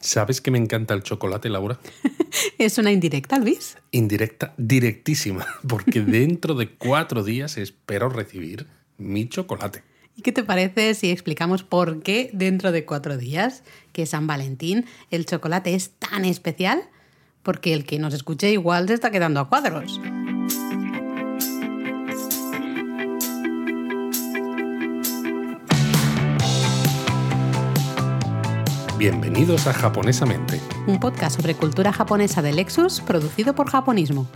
¿Sabes que me encanta el chocolate, Laura? es una indirecta, Luis. Indirecta, directísima, porque dentro de cuatro días espero recibir mi chocolate. ¿Y qué te parece si explicamos por qué dentro de cuatro días, que es San Valentín, el chocolate es tan especial? Porque el que nos escuche igual se está quedando a cuadros. Bienvenidos a Japonesamente, un podcast sobre cultura japonesa de Lexus producido por Japonismo.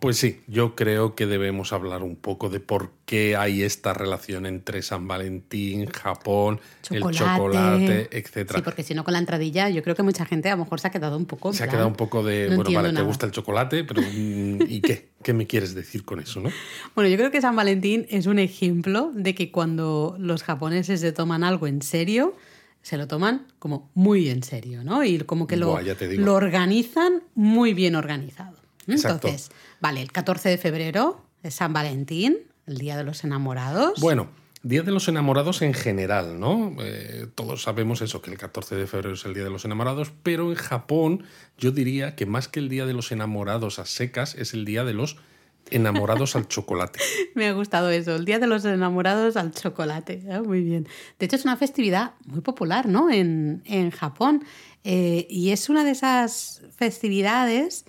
Pues sí, yo creo que debemos hablar un poco de por qué hay esta relación entre San Valentín, Japón, el chocolate, etc. Sí, porque si no con la entradilla, yo creo que mucha gente a lo mejor se ha quedado un poco. Se ha quedado un poco de, bueno, vale, te gusta el chocolate, pero mm, ¿y qué? ¿Qué me quieres decir con eso, no? Bueno, yo creo que San Valentín es un ejemplo de que cuando los japoneses se toman algo en serio, se lo toman como muy en serio, ¿no? Y como que lo, lo organizan muy bien organizado. Entonces, vale, el 14 de febrero es San Valentín, el Día de los Enamorados. Bueno, Día de los Enamorados en general, ¿no? Eh, todos sabemos eso, que el 14 de febrero es el Día de los Enamorados, pero en Japón yo diría que más que el Día de los Enamorados a secas es el Día de los enamorados al chocolate. Me ha gustado eso, el Día de los Enamorados al chocolate. Ah, muy bien. De hecho, es una festividad muy popular, ¿no? En, Japón. Eh, y es una de esas festividades,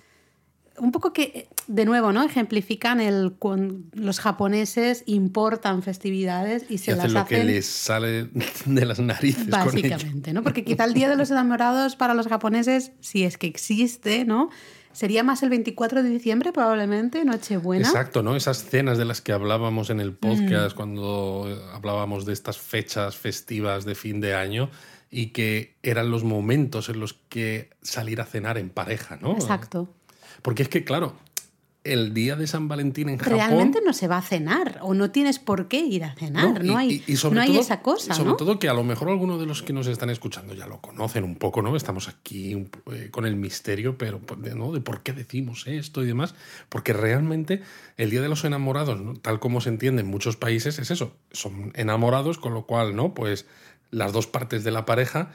un poco que, de nuevo, ¿no? Ejemplifican el los japoneses importan festividades y se las hacen lo que les sale de las narices. Básicamente, ¿no? Porque quizá el Día de los Enamorados para los japoneses, si es que existe, ¿no? Sería más el 24 de diciembre, probablemente, Nochebuena. Exacto, ¿no? Esas cenas de las que hablábamos en el podcast mm. cuando hablábamos de estas fechas festivas de fin de año y que eran los momentos en los que salir a cenar en pareja, ¿no? Exacto. Porque es que, claro, el día de San Valentín en Japón. Realmente no se va a cenar o no tienes por qué ir a cenar. No, hay, no hay esa cosa. Sobre todo que a lo mejor algunos de los que nos están escuchando ya lo conocen un poco, ¿no? Estamos aquí eh, con el misterio, pero ¿no? de por qué decimos esto y demás. Porque realmente el Día de los Enamorados, tal como se entiende en muchos países, es eso. Son enamorados, con lo cual, ¿no? Pues las dos partes de la pareja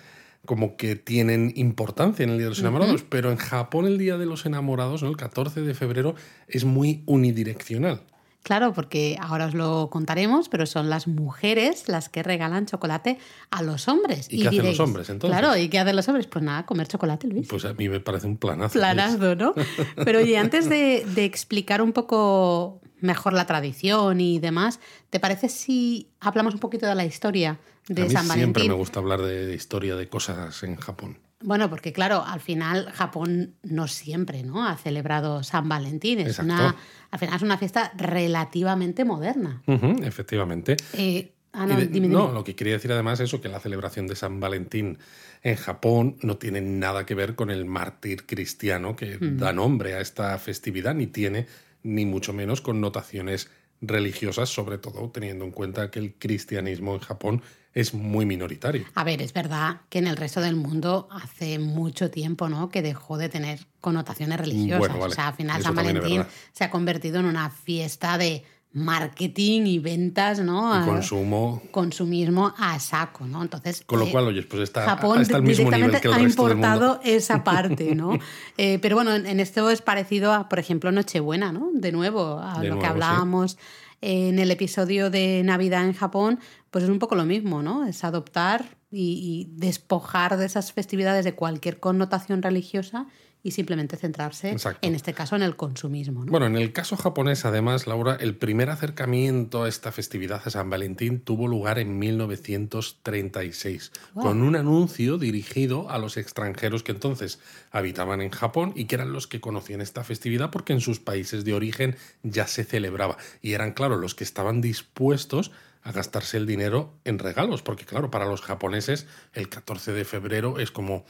como que tienen importancia en el Día de los Enamorados, pero en Japón el Día de los Enamorados, el 14 de febrero, es muy unidireccional. Claro, porque ahora os lo contaremos, pero son las mujeres las que regalan chocolate a los hombres. ¿Y, qué hacen los hombres entonces? Claro, ¿y qué hacen los hombres? Pues nada, comer chocolate, Luis. Pues a mí me parece un planazo. Planazo, ¿no? Pero oye, antes de, de explicar un poco mejor la tradición y demás, ¿te parece si hablamos un poquito de la historia de a mí San Valentín? Siempre me gusta hablar de historia de cosas en Japón. Bueno, porque claro, al final Japón no siempre ¿no? ha celebrado San Valentín. Es una, al final es una fiesta relativamente moderna. efectivamente. Eh, ah, no, lo que quería decir además es eso, que la celebración de San Valentín en Japón no tiene nada que ver con el mártir cristiano que mm. da nombre a esta festividad, ni tiene ni mucho menos connotaciones religiosas, sobre todo teniendo en cuenta que el cristianismo en Japón es muy minoritario. A ver, es verdad que en el resto del mundo hace mucho tiempo ¿no? que dejó de tener connotaciones religiosas. O sea, al final San Valentín se ha convertido en una fiesta de marketing y ventas, ¿no? Y consumo. Consumismo a saco, ¿no? Entonces. Con lo eh, cual, oye, pues está, Japón está al mismo nivel que el ha importado del mundo. esa parte, ¿no? Eh, pero bueno, en esto es parecido a, por ejemplo, Nochebuena, ¿no? De nuevo, a lo que hablábamos en el episodio de Navidad en Japón, pues es un poco lo mismo, ¿no? Es adoptar y, despojar de esas festividades de cualquier connotación religiosa y simplemente centrarse, en este caso, en el consumismo. Bueno, en el caso japonés, además, Laura, el primer acercamiento a esta festividad de San Valentín tuvo lugar en 1936, con un anuncio dirigido a los extranjeros que entonces habitaban en Japón y que eran los que conocían esta festividad porque en sus países de origen ya se celebraba. Y eran, claro, los que estaban dispuestos a gastarse el dinero en regalos, porque claro, para los japoneses el 14 de febrero es como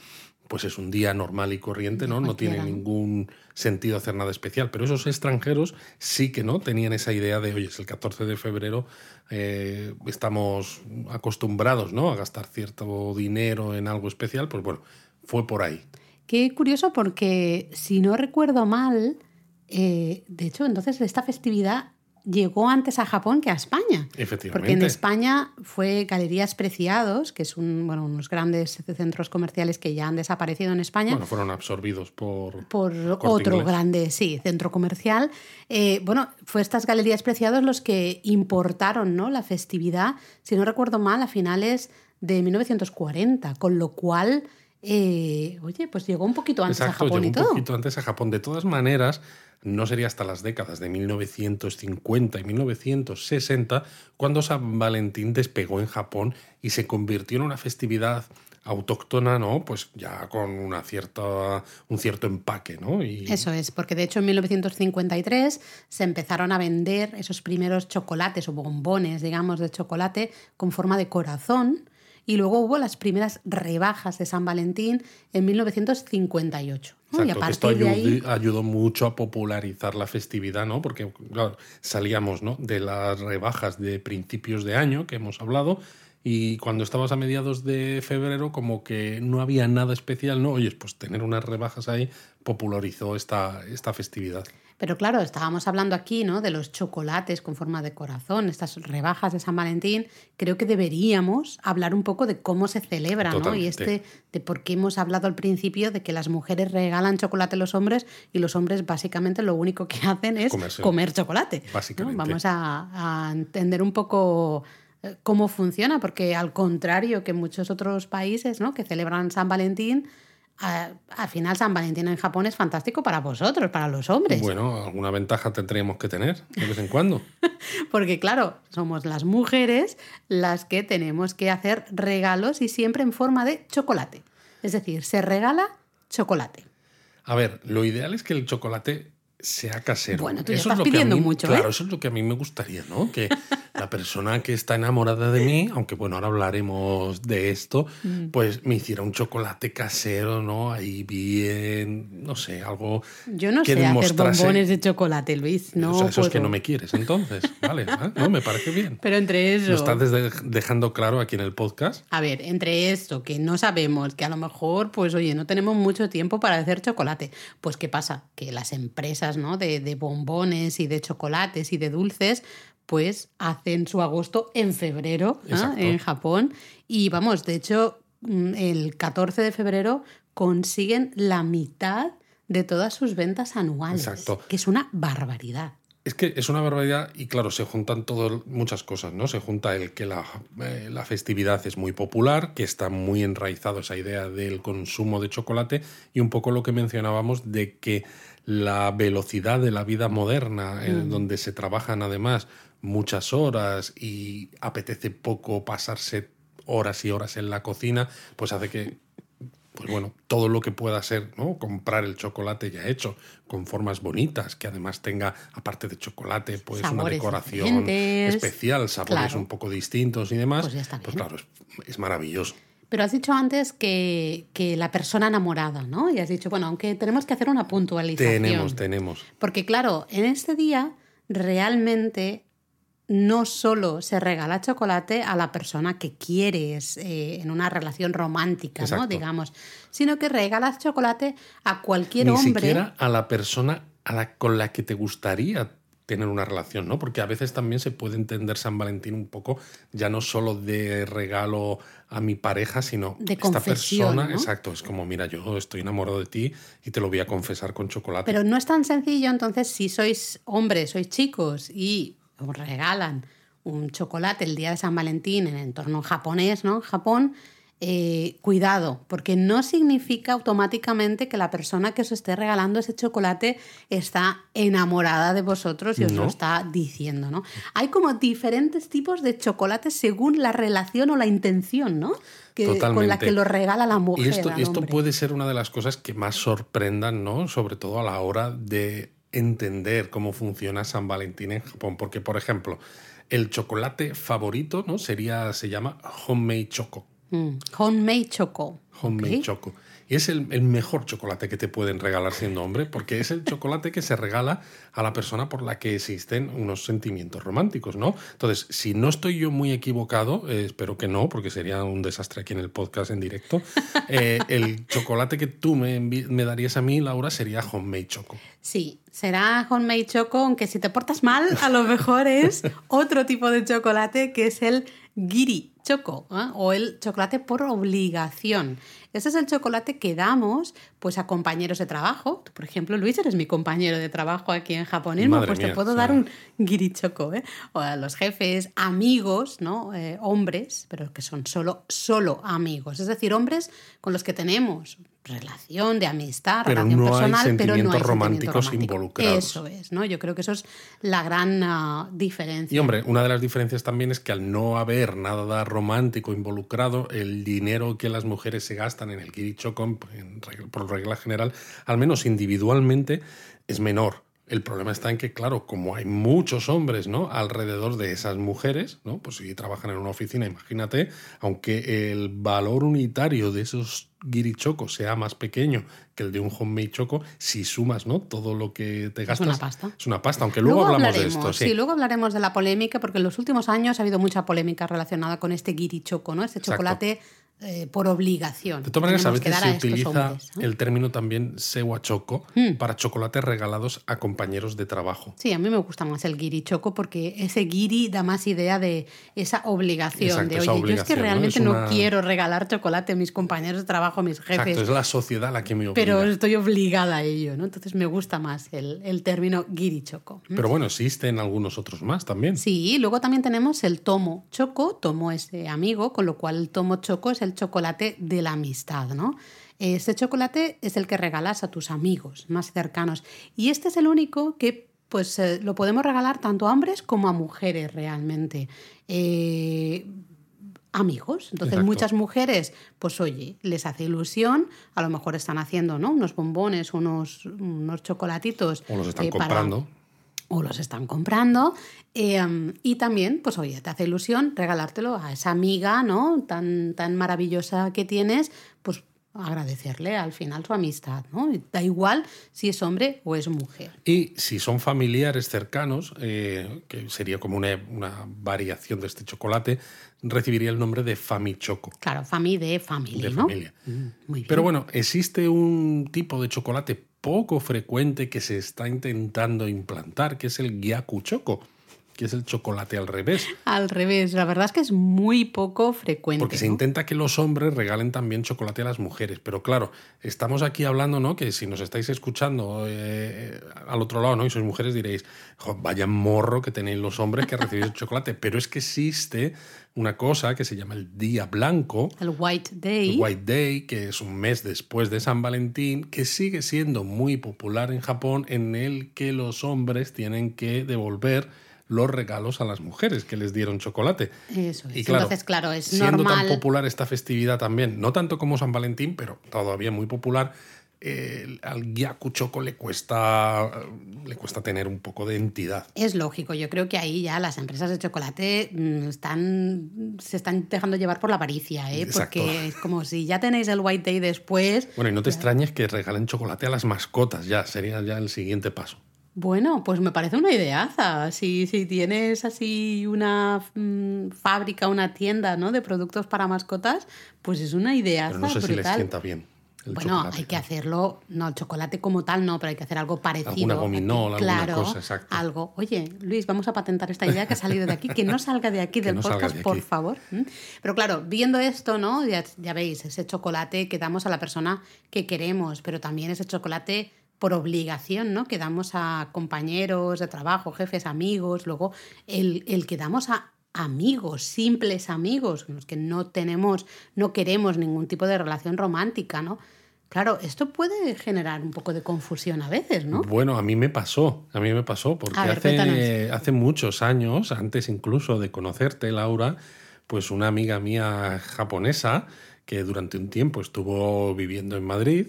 pues es un día normal y corriente, ¿no? No tiene ningún sentido hacer nada especial. Pero esos extranjeros sí que no tenían esa idea de, oye, es el 14 de febrero, eh, estamos acostumbrados, ¿no? A gastar cierto dinero en algo especial, pues bueno, fue por ahí. Qué curioso porque, si no recuerdo mal, eh, de hecho, entonces esta festividad llegó antes a Japón que a España. Efectivamente. Porque en España fue Galerías Preciados, que es un, bueno, unos grandes centros comerciales que ya han desaparecido en España. Bueno, fueron absorbidos por... Por otro grande, sí, centro comercial. Eh, bueno, fue estas Galerías Preciados los que importaron ¿no? la festividad, si no recuerdo mal, a finales de 1940, con lo cual eh, oye, pues llegó un poquito antes a Japón y todo. Un poquito antes a Japón. De todas maneras, no sería hasta las décadas de 1950 y 1960 cuando San Valentín despegó en Japón y se convirtió en una festividad autóctona, ¿no? Pues ya con una cierta, un cierto empaque, ¿no? Y... Eso es, porque de hecho en 1953 se empezaron a vender esos primeros chocolates o bombones, digamos, de chocolate con forma de corazón y luego hubo las primeras rebajas de San Valentín en 1958. y a partir esto de ahí... ayudó mucho a popularizar la festividad, ¿no? Porque salíamos ¿no? de las rebajas de principios de año que hemos hablado y cuando estabas a mediados de febrero como que no había nada especial, ¿no? Oye, pues tener unas rebajas ahí popularizó esta, esta festividad. Pero claro, estábamos hablando aquí ¿no? de los chocolates con forma de corazón, estas rebajas de San Valentín. Creo que deberíamos hablar un poco de cómo se celebra, ¿no? Y este, de por qué hemos hablado al principio de que las mujeres regalan chocolate a los hombres y los hombres básicamente lo único que hacen es comer chocolate. Vamos a, a entender un poco eh, cómo funciona, porque al contrario que muchos otros países ¿no? que celebran San Valentín, al final San Valentín en Japón es fantástico para vosotros, para los hombres. Bueno, alguna ventaja tendríamos que tener de vez en cuando. Porque claro, somos las mujeres las que tenemos que hacer regalos y siempre en forma de chocolate. Es decir, se regala chocolate. A ver, lo ideal es que el chocolate sea casero. Bueno, tú eso estás pidiendo mucho. Claro, ¿eh? eso es lo que a mí me gustaría, ¿no? Que la persona que está enamorada de mí, aunque bueno, ahora hablaremos de esto, mm. pues me hiciera un chocolate casero, ¿no? Ahí bien, no sé, algo. Yo no sé hacer bombones de chocolate, Luis. No. O sea, eso es que no me quieres, entonces. Vale, no, me parece bien. Pero entre eso. Lo estás dejando claro aquí en el podcast. A ver, entre esto, que no sabemos, que a lo mejor, pues oye, no tenemos mucho tiempo para hacer chocolate. Pues, ¿qué pasa? Que las empresas, ¿no? De, de bombones y de chocolates y de dulces, pues hacen su agosto en febrero en Japón. Y vamos, de hecho, mm, el 14 de febrero consiguen la mitad de todas sus ventas anuales. Exacto. Que es una barbaridad. Es que es una barbaridad y claro, se juntan todas muchas cosas, ¿no? Se junta el que la, eh, la, festividad es muy popular, que está muy enraizado esa idea del consumo de chocolate y un poco lo que mencionábamos de que la velocidad de la vida moderna, en mm. donde se trabajan además muchas horas y apetece poco pasarse horas y horas en la cocina, pues hace que pues bueno, todo lo que pueda ser, ¿no? Comprar el chocolate ya hecho, con formas bonitas, que además tenga, aparte de chocolate, pues una decoración especial, sabores un poco distintos y demás. Pues, pues claro, es, maravilloso. Pero has dicho antes que, que, la persona enamorada, ¿no? Y has dicho, bueno, aunque tenemos que hacer una puntualización. Tenemos, tenemos. Porque claro, en este día realmente no solo se regala chocolate a la persona que quieres eh, en una relación romántica, ¿no? digamos, sino que regalas chocolate a cualquier hombre. Ni siquiera a la persona a la, con la que te gustaría tener una relación, ¿no? Porque a veces también se puede entender San Valentín un poco ya no solo de regalo a mi pareja, sino de esta persona, exacto, es como, mira, yo estoy enamorado de ti y te lo voy a confesar con chocolate. Pero no es tan sencillo, entonces, si sois hombres, sois chicos y os regalan un chocolate el día de San Valentín en entorno japonés, ¿no? Japón, eh, cuidado, porque no significa automáticamente que la persona que os esté regalando ese chocolate está enamorada de vosotros y os lo está diciendo, ¿no? Hay como diferentes tipos de chocolates según la relación o la intención, ¿no? Que, con la que lo regala la mujer. Y esto, esto puede ser una de las cosas que más sorprendan, ¿no? Sobre todo a la hora de entender cómo funciona San Valentín en Japón. Porque, por ejemplo, el chocolate favorito, ¿no? Sería, se llama homemade choco. Mm, homemade choco. Homemade Choco. Y es el, mejor chocolate que te pueden regalar siendo hombre, porque es el chocolate que se regala a la persona por la que existen unos sentimientos románticos, ¿no? Entonces, si no estoy yo muy equivocado, eh, espero que no, porque sería un desastre aquí en el podcast en directo, eh, el chocolate que tú me, me darías a mí, Laura, sería Homemade Choco. Sí, será Homemade Choco, aunque si te portas mal, a lo mejor es otro tipo de chocolate que es el Giri Choco ¿eh? o el chocolate por obligación. Ese es el chocolate que damos pues, a compañeros de trabajo. Tú, por ejemplo, Luis, eres mi compañero de trabajo aquí en Japonismo, pues te puedo dar un Giri Choco. ¿eh? O a los jefes, amigos, ¿no? Eh, hombres, pero que son solo, solo amigos. Es decir, hombres con los que tenemos relación de amistad, relación personal, pero no hay románticos involucrados. Eso es, ¿no? Yo creo que eso es la gran ah, diferencia. Y hombre, una de las diferencias también es que al no haber nada romántico involucrado, el dinero que las mujeres se gastan en el Kirichokon, por regla general, al menos individualmente, es menor. El problema está en que, claro, como hay muchos hombres ¿no? alrededor de esas mujeres, ¿no? pues si trabajan en una oficina, imagínate, aunque el valor unitario de esos guirichocos sea más pequeño que el de un homemade choco, si sumas ¿no? todo lo que te gastas. Es una pasta. Es una pasta, aunque luego, hablamos de esto. Sí. luego hablaremos de la polémica, porque en los últimos años ha habido mucha polémica relacionada con este guirichoco, ¿no? Este chocolate eh, por obligación. De todas maneras, a veces se utiliza el término también sewa choco hmm. para chocolates regalados a compañeros de trabajo. Sí, a mí me gusta más el giri choco porque ese giri da más idea de esa obligación de, oye, yo es que realmente no, quiero regalar chocolate a mis compañeros de trabajo, a mis jefes. Exacto, es la sociedad la que me obliga. Pero estoy obligada a ello, ¿no? Entonces me gusta más el, el término giri choco. Pero bueno, existen algunos otros más también. Sí, luego también tenemos el tomo choco, tomo es amigo, con lo cual el tomo choco es el chocolate de la amistad, ¿no? Este chocolate es el que regalas a tus amigos más cercanos y este es el único que pues eh, lo podemos regalar tanto a hombres como a mujeres realmente. Eh, amigos. Entonces muchas mujeres, pues oye, les hace ilusión, a lo mejor están haciendo ¿no? unos bombones, unos, unos chocolatitos. O los están eh, comprando o los están comprando. Em, y también, pues oye, te hace ilusión regalártelo a esa amiga, ¿no? Tan, tan maravillosa que tienes, pues agradecerle al final su amistad, ¿no? Da igual si es hombre o es mujer. Y si son familiares cercanos, eh, que sería como una, una, variación de este chocolate, recibiría el nombre de Famichoco. Claro, Fami de familia, de familia. Mm, muy bien. Pero bueno, existe un tipo de chocolate poco frecuente que se está intentando implantar, que es el Gyaku Choco que es el chocolate al revés. Al revés, la verdad es que es muy poco frecuente. Porque se intenta que los hombres regalen también chocolate a las mujeres, pero claro, estamos aquí hablando, ¿no? Que si nos estáis escuchando eh, al otro lado, ¿no? Y sois mujeres diréis, vaya morro que tenéis los hombres que recibís chocolate, pero es que existe una cosa que se llama el Día Blanco. El White Day. El White Day, que es un mes después de San Valentín, que sigue siendo muy popular en Japón, en el que los hombres tienen que devolver los regalos a las mujeres que les dieron chocolate. Eso es. Y Entonces, claro, es siendo tan popular esta festividad también, no tanto como San Valentín, pero todavía muy popular, al Gyaku Choco le cuesta, le cuesta tener un poco de entidad. Es lógico, yo creo que ahí ya las empresas de chocolate mm, están, se están dejando llevar por la avaricia, ¿eh? porque es como si ya tenéis el White Day después. Bueno, y no te extrañes que regalen chocolate a las mascotas, ya sería ya el siguiente paso. Bueno, pues me parece una ideaza. Si, si tienes así una mm, fábrica, una tienda ¿no? de productos para mascotas, pues es una ideaza. Pero no sé si les sienta bien. bueno, hay que hacerlo, no, el chocolate como tal no, pero hay que hacer algo parecido. Alguna gominol, claro, cosa, exacto. Algo. Oye, Luis, vamos a patentar esta idea que ha salido de aquí, que no salga de aquí del podcast, por favor. Pero claro, viendo esto, ¿no? Ya, ya veis, ese chocolate que damos a la persona que queremos, pero también ese chocolate por obligación, ¿no? Que damos a compañeros de trabajo, jefes, amigos, luego el, el que damos a amigos, simples amigos, con los que no tenemos, no queremos ningún tipo de relación romántica, ¿no? Claro, esto puede generar un poco de confusión a veces, ¿no? Bueno, a mí me pasó, a mí me pasó, porque hace, hace muchos años, antes incluso de conocerte, Laura, pues una amiga mía japonesa, que durante un tiempo estuvo viviendo en Madrid,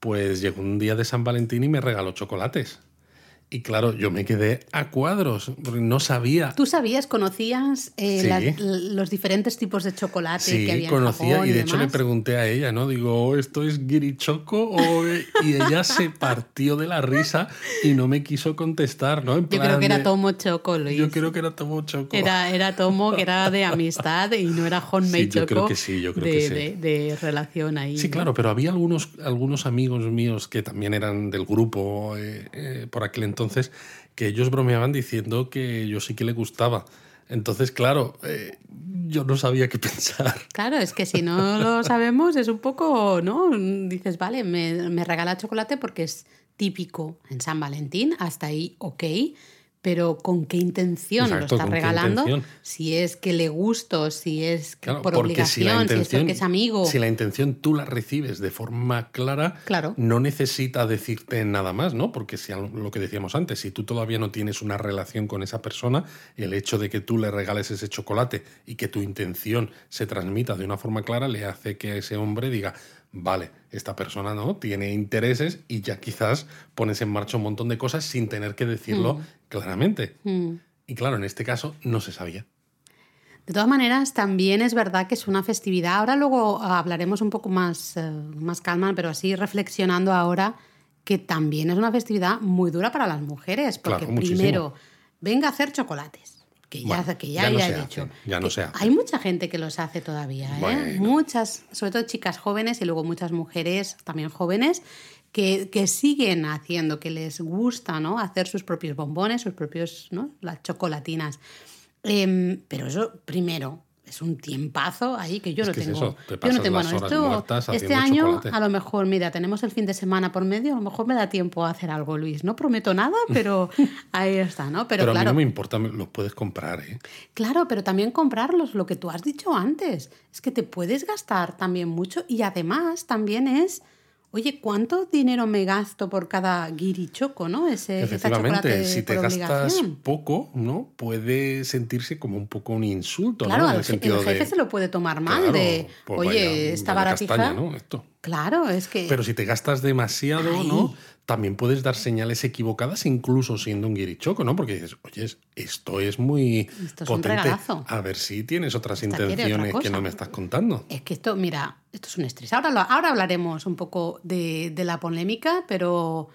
pues llegó un día de San Valentín y me regaló chocolates. Y claro, yo me quedé a cuadros, porque no sabía. ¿Tú sabías, conocías eh, los diferentes tipos de chocolate que había conocía, en y de hecho le pregunté a ella, ¿no? Digo, oh, ¿esto es guirichoco? O... y ella se partió de la risa y no me quiso contestar, ¿no? yo creo que era Tomo Choco, Luis. Yo creo que era Tomo Choco. Era, era Tomo, que era de amistad y no era homemade sí, yo Choco. Creo que sí, yo creo de, que sí. De, de, relación ahí. Sí, claro, pero había algunos, algunos amigos míos que también eran del grupo eh, eh, por aquel entonces que ellos bromeaban diciendo que yo sí que le gustaba. Entonces, claro, eh, yo no sabía qué pensar. Claro, es que si no lo sabemos es un poco, ¿no? Dices, vale, me, me regala chocolate porque es típico en San Valentín, hasta ahí ok, pero con qué intención lo está regalando, si es que le gusto, si es que por obligación, si, es porque es amigo. Si la intención tú la recibes de forma clara, claro. no necesita decirte nada más, ¿no? Porque si lo que decíamos antes, si tú todavía no tienes una relación con esa persona, el hecho de que tú le regales ese chocolate y que tu intención se transmita de una forma clara le hace que ese hombre diga, vale, esta persona no tiene intereses y ya quizás pones en marcha un montón de cosas sin tener que decirlo mm. claramente. Mm. Y claro, en este caso no se sabía. De todas maneras, también es verdad que es una festividad. Ahora luego hablaremos un poco más, eh, más calma, pero así reflexionando ahora, que también es una festividad muy dura para las mujeres, porque primero, venga a hacer chocolates que ya, que ya, ya, he dicho. ya no. Hay mucha gente que los hace todavía, ¿eh? Muchas, sobre todo chicas jóvenes y luego muchas mujeres también jóvenes que, que, siguen haciendo, que les gusta, ¿no? Hacer sus propios bombones, sus propios, ¿no? Las chocolatinas. Em, pero eso, primero, es un tiempazo ahí que yo no tengo. yo no tengo. Bueno, esto, este año a lo mejor, mira, tenemos el fin de semana por medio, a lo mejor me da tiempo a hacer algo, Luis. No prometo nada, pero ahí está, ¿no? Pero, claro, a mí no me importa, los puedes comprar, ¿eh? Claro, pero también comprarlos, lo que tú has dicho antes, es que te puedes gastar también mucho y además también es Oye, ¿cuánto dinero me gasto por cada guirichoco, no? Ese, Efectivamente, si te gastas poco, ¿no? Puede sentirse como un poco un insulto, claro, ¿no? el, jefe se lo puede tomar mal de, pues oye, esta baratija... ¿no? Esto. Claro, es que... Pero si te gastas demasiado, ¿no? También puedes dar señales equivocadas incluso siendo un guirichoco, ¿no? Porque dices, oye, esto es muy esto es potente. A ver si tienes otras intenciones que no me estás contando. Es que esto, mira, esto es un estrés. Ahora, ahora hablaremos un poco de, de la polémica, pero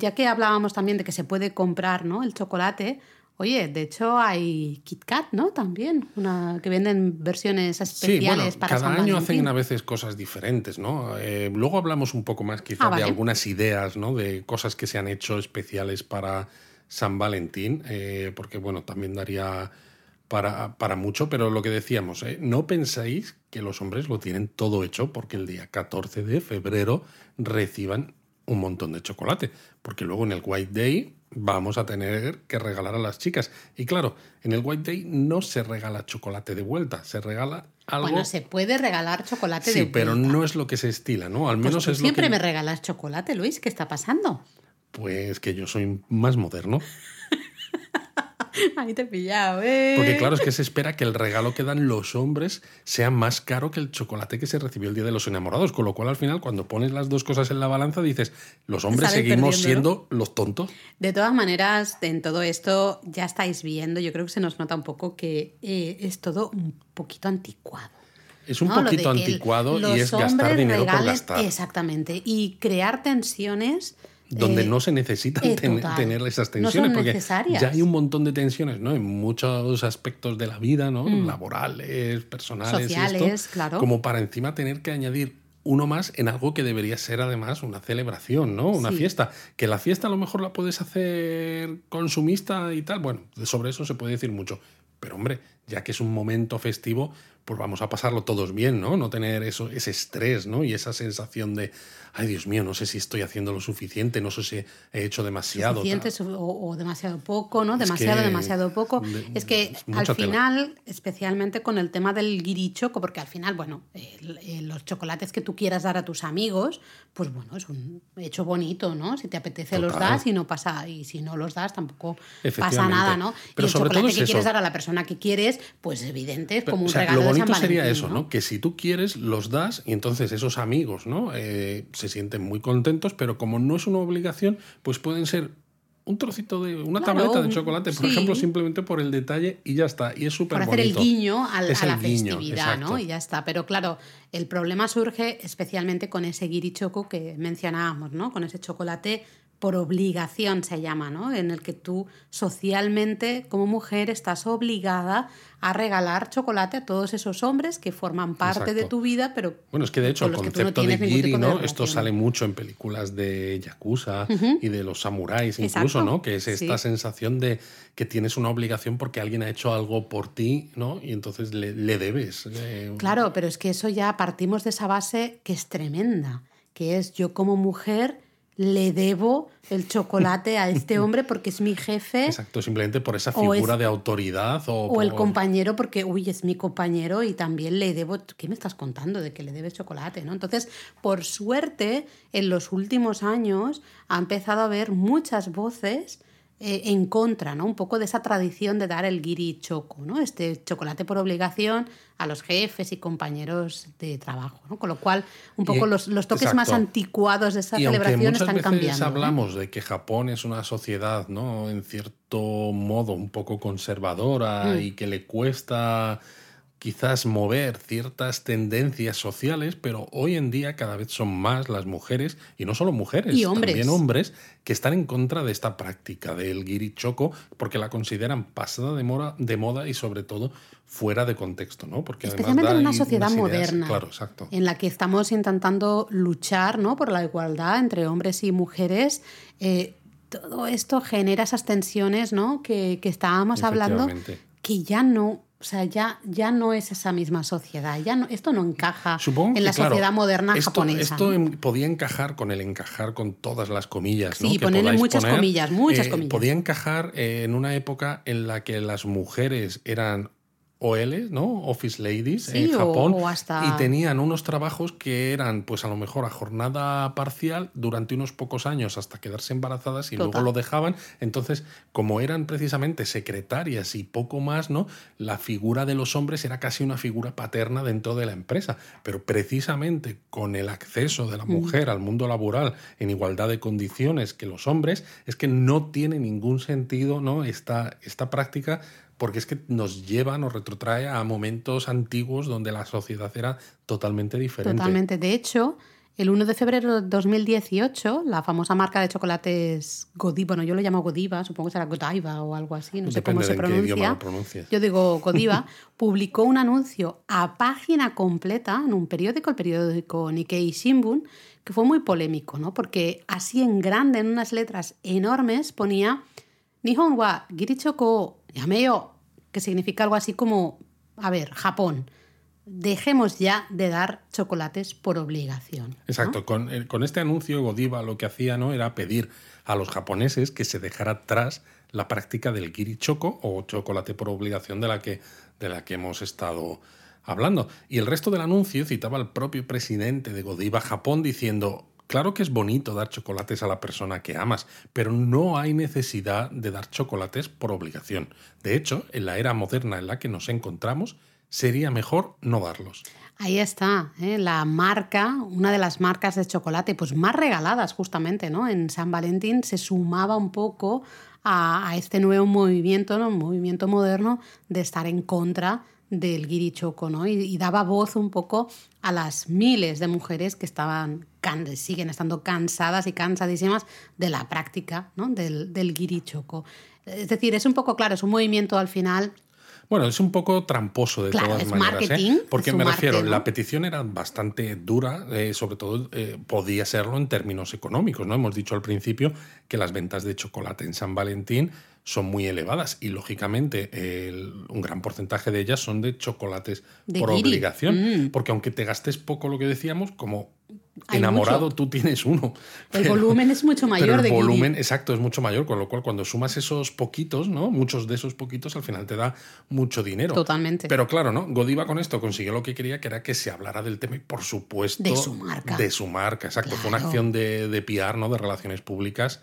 ya que hablábamos también de que se puede comprar ¿no? el chocolate, Oye, de hecho hay Kit Kat, ¿no? También, una, que venden versiones especiales sí, para cada año hacen a veces cosas diferentes, ¿no? Eh, luego hablamos un poco más quizás ah, de algunas ideas, ¿no? De cosas que se han hecho especiales para San Valentín, eh, porque bueno, también daría para, para mucho, pero lo que decíamos, ¿eh? no pensáis que los hombres lo tienen todo hecho porque el día 14 de febrero reciban un montón de chocolate, porque luego en el White Day vamos a tener que regalar a las chicas. Y claro, en el White Day no se regala chocolate de vuelta, se regala algo... Bueno, se puede regalar chocolate de vuelta. Sí, pero no es lo que se estila, ¿no? Al pues menos tú es siempre lo que... me regalas chocolate, Luis, ¿qué está pasando? Pues que yo soy más moderno. Ahí te he pillado, ¿eh? Porque claro, es que se espera que el regalo que dan los hombres sea más caro que el chocolate que se recibió el Día de los Enamorados. Con lo cual, al final, cuando pones las dos cosas en la balanza, dices, los hombres seguimos siendo los tontos. De todas maneras, en todo esto ya estáis viendo, yo creo que se nos nota un poco que eh, es todo un poquito anticuado. Es un poquito anticuado y es gastar dinero por gastar. Exactamente. Y crear tensiones donde eh, no se necesitan eh, tener esas tensiones, porque ya hay un montón de tensiones, ¿no? En muchos aspectos de la vida, ¿no? Mm. Laborales, personales, sociales, claro. Como para encima tener que añadir uno más en algo que debería ser además una celebración, ¿no? Una fiesta. Que la fiesta a lo mejor la puedes hacer consumista y tal. Bueno, sobre eso se puede decir mucho. Pero hombre, ya que es un momento festivo, pues vamos a pasarlo todos bien, ¿no? No tener eso, ese estrés, ¿no? Y esa sensación de, ay Dios mío, no sé si estoy haciendo lo suficiente, no sé si he hecho demasiado. Suficiente o, demasiado poco, ¿no? Demasiado, demasiado poco. es que al final, especialmente con el tema del guirichoco, porque al final, bueno, los chocolates que tú quieras dar a tus amigos, pues bueno, es un hecho bonito, ¿no? Si te apetece los das y no pasa, y si no los das tampoco pasa nada, ¿no? Pero y el chocolate que quieres dar a la persona que quieres, pues evidente, es como un regalo Lo bonito de San sería eso, ¿no? Que si tú quieres, los das y entonces esos amigos, ¿no? Eh, se sienten muy contentos, pero como no es una obligación, pues pueden ser un trocito de una tableta de chocolate, por ejemplo, simplemente por el detalle y ya está. Y es súper bonito. Por hacer el guiño a la festividad, ¿no? Y ya está. Pero claro, el problema surge especialmente con ese guirichoco que mencionábamos, ¿no? Con ese chocolate por obligación se llama, ¿no? En el que tú socialmente como mujer estás obligada a regalar chocolate a todos esos hombres que forman parte de tu vida, pero bueno es que de hecho el concepto de giri, ¿no? Esto sale mucho en películas de yakuza y de los samuráis incluso, ¿no? Que es esta sensación de que tienes una obligación porque alguien ha hecho algo por ti, ¿no? Y entonces le, debes. Eh, claro, pero es que eso ya partimos de esa base que es tremenda, que es yo como mujer le debo el chocolate a este hombre porque es mi jefe. Exacto, simplemente por esa figura de autoridad. O, o el compañero porque, uy, es mi compañero y también le debo... ¿Qué me estás contando de que le debes chocolate? ¿no? Entonces, por suerte, en los últimos años ha empezado a haber muchas voces eh, en contra, ¿no? Un poco de esa tradición de dar el guiri choco, ¿no? Este chocolate por obligación a los jefes y compañeros de trabajo, ¿no? Con lo cual, un poco los, toques más anticuados de esa celebración están veces cambiando. hablamos de que Japón es una sociedad, ¿no? En cierto modo, un poco conservadora mm. y que le cuesta quizás mover ciertas tendencias sociales, pero hoy en día cada vez son más las mujeres, y no solo mujeres, también hombres, que están en contra de esta práctica del guirichoco, porque la consideran pasada de moda, de moda y sobre todo fuera de contexto, ¿no? Porque Especialmente en una sociedad moderna, en la que estamos intentando luchar ¿no? por la igualdad entre hombres y mujeres. Eh, todo esto genera esas tensiones ¿no? que, que estábamos hablando que ya no o sea, ya, ya no es esa misma sociedad. Ya no, esto no encaja en la sociedad moderna japonesa. Esto podía encajar con el encajar con todas las comillas. Sí, ponerle muchas comillas, muchas eh, comillas. Podía encajar eh, en una época en la que las mujeres eran OL, ¿no? Office Ladies en Japón. Y tenían unos trabajos que eran, pues a lo mejor a jornada parcial durante unos pocos años hasta quedarse embarazadas y luego lo dejaban. Entonces, como eran precisamente secretarias y poco más, ¿no? La figura de los hombres era casi una figura paterna dentro de la empresa. Pero precisamente con el acceso de la mm. mujer al mundo laboral en igualdad de condiciones que los hombres, es que no tiene ningún sentido, ¿no? Esta, esta práctica porque es que nos lleva, nos retrotrae a momentos antiguos donde la sociedad era totalmente diferente. Totalmente. De hecho, el 1 de febrero de 2018, la famosa marca de chocolates Godiva, bueno, yo lo llamo Godiva, supongo que será Godiva o algo así, no sé cómo se pronuncia. Yo digo Godiva, publicó un anuncio a página completa en un periódico, el periódico Nikkei Shimbun, que fue muy polémico, ¿no? Porque así en grande, en unas letras enormes, ponía Nihon wa girichoko yameo que significa algo así como, a ver, Japón, dejemos ya de dar chocolates por obligación. Exacto, con, con, este anuncio Godiva lo que hacía ¿no? era pedir a los japoneses que se dejara atrás la práctica del choco o chocolate por obligación de la que, de la que hemos estado hablando. Y el resto del anuncio citaba al propio presidente de Godiva Japón diciendo Claro que es bonito dar chocolates a la persona que amas, pero no hay necesidad de dar chocolates por obligación. De hecho, en la era moderna en la que nos encontramos, sería mejor no darlos. Ahí está, ¿eh? la marca, una de las marcas de chocolate pues más regaladas justamente ¿no? en San Valentín, se sumaba un poco a, este nuevo movimiento, ¿no? un movimiento moderno de estar en contra del guirichoco, ¿no? Y, daba voz un poco a las miles de mujeres que estaban, siguen estando cansadas y cansadísimas de la práctica ¿no? del, del guirichoco. Es decir, es un poco claro, es un movimiento al final bueno, es un poco tramposo de todas maneras. ¿eh? Porque me refiero, la petición era bastante dura, eh, sobre todo eh, podía serlo en términos económicos. ¿no? Hemos dicho al principio que las ventas de chocolate en San Valentín son muy elevadas y lógicamente un gran porcentaje de ellas son de chocolates por obligación. Mm. Porque aunque te gastes poco lo que decíamos, como enamorado tú tienes uno. El volumen es mucho mayor. el volumen, exacto, es mucho mayor, con lo cual cuando sumas esos poquitos, ¿no? Muchos de esos poquitos al final te da mucho dinero. Totalmente. Pero claro, ¿no? Godiva con esto consiguió lo que quería, que era que se hablara del tema y por supuesto... De su marca. De su marca, exacto. Fue una acción de, de PR, ¿no? De relaciones públicas,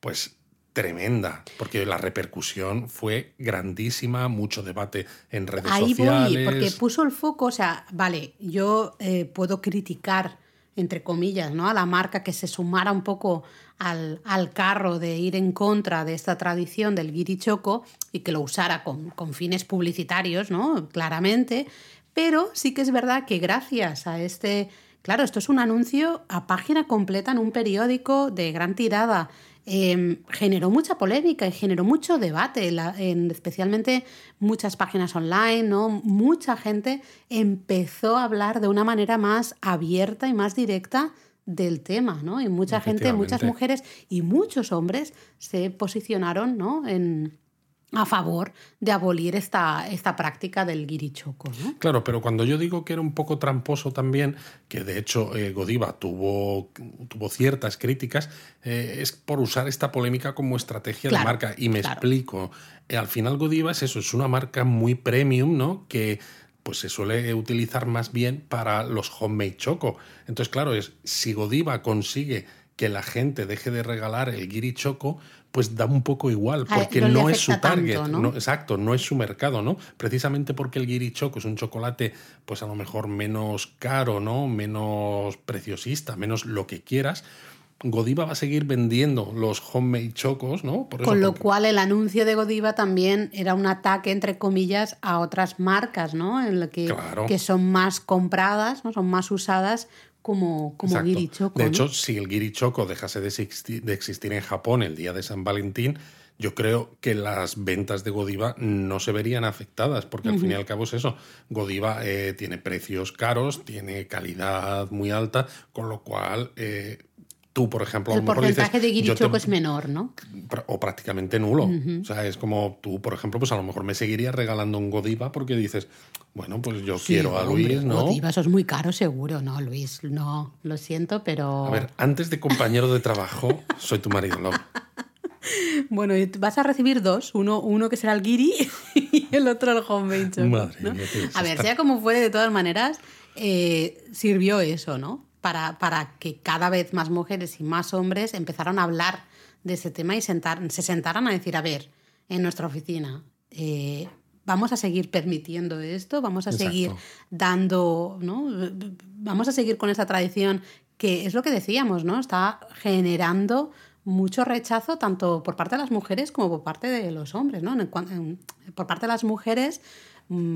pues tremenda, porque la repercusión fue grandísima, mucho debate en redes sociales. Ahí voy, porque puso el foco, o sea, vale, yo eh, puedo criticar entre comillas, ¿no? a la marca que se sumara un poco al, al, carro de ir en contra de esta tradición del guirichoco y que lo usara con, con fines publicitarios, ¿no? claramente, pero sí que es verdad que gracias a este Claro, esto es un anuncio a página completa en un periódico de gran tirada. Em, generó mucha polémica y generó mucho debate, en, especialmente muchas páginas online, ¿no? Mucha gente empezó a hablar de una manera más abierta y más directa del tema, ¿no? Y mucha gente, muchas mujeres y muchos hombres se posicionaron, ¿no? En, a favor de abolir esta, esta práctica del guirichoco. ¿no? Claro, pero cuando yo digo que era un poco tramposo también, que de hecho eh, Godiva tuvo, tuvo ciertas críticas, eh, es por usar esta polémica como estrategia de marca. Y me explico. Eh, al final Godiva es eso, es una marca muy premium, ¿no? Que pues se suele utilizar más bien para los homemade choco. Entonces, claro, es si Godiva consigue que la gente deje de regalar el guiri choco, pues da un poco igual, ah, porque no, es su target, ¿no? exacto, no es su mercado, ¿no? Precisamente porque el guiri choco es un chocolate, pues a lo mejor menos caro, ¿no? Menos preciosista, menos lo que quieras. Godiva va a seguir vendiendo los homemade chocos, ¿no? Con lo cual el anuncio de Godiva también era un ataque, entre comillas, a otras marcas, ¿no? En lo que, que son más compradas, ¿no? Son más usadas como, como De hecho, si el guirichoco dejase de existir, en Japón el día de San Valentín, yo creo que las ventas de Godiva no se verían afectadas, porque al fin y al cabo es eso. Godiva eh, tiene precios caros, tiene calidad muy alta, con lo cual eh, tú, por ejemplo, el porcentaje de guirichoco es menor, ¿no? O prácticamente nulo. O sea, es como tú, por ejemplo, pues a lo mejor me seguirías regalando un Godiva porque dices, bueno, pues yo quiero a Luis, ¿no? Godiva, eso es muy caro seguro, ¿no, Luis? No, lo siento, pero... A ver, antes de compañero de trabajo, soy tu marido, ¿no? Bueno, vas a recibir dos, uno, uno que será el guiri y el otro el home Madre ¿no? A ver, sea como fuere, de todas maneras, eh, sirvió eso, ¿no? Para, que cada vez más mujeres y más hombres empezaran a hablar de ese tema y se sentaran a decir, a ver, en nuestra oficina, eh, vamos a seguir permitiendo esto, vamos a seguir dando, ¿no? Vamos a seguir con esta tradición que es lo que decíamos, ¿no? Está generando mucho rechazo tanto por parte de las mujeres como por parte de los hombres, ¿no? por parte de las mujeres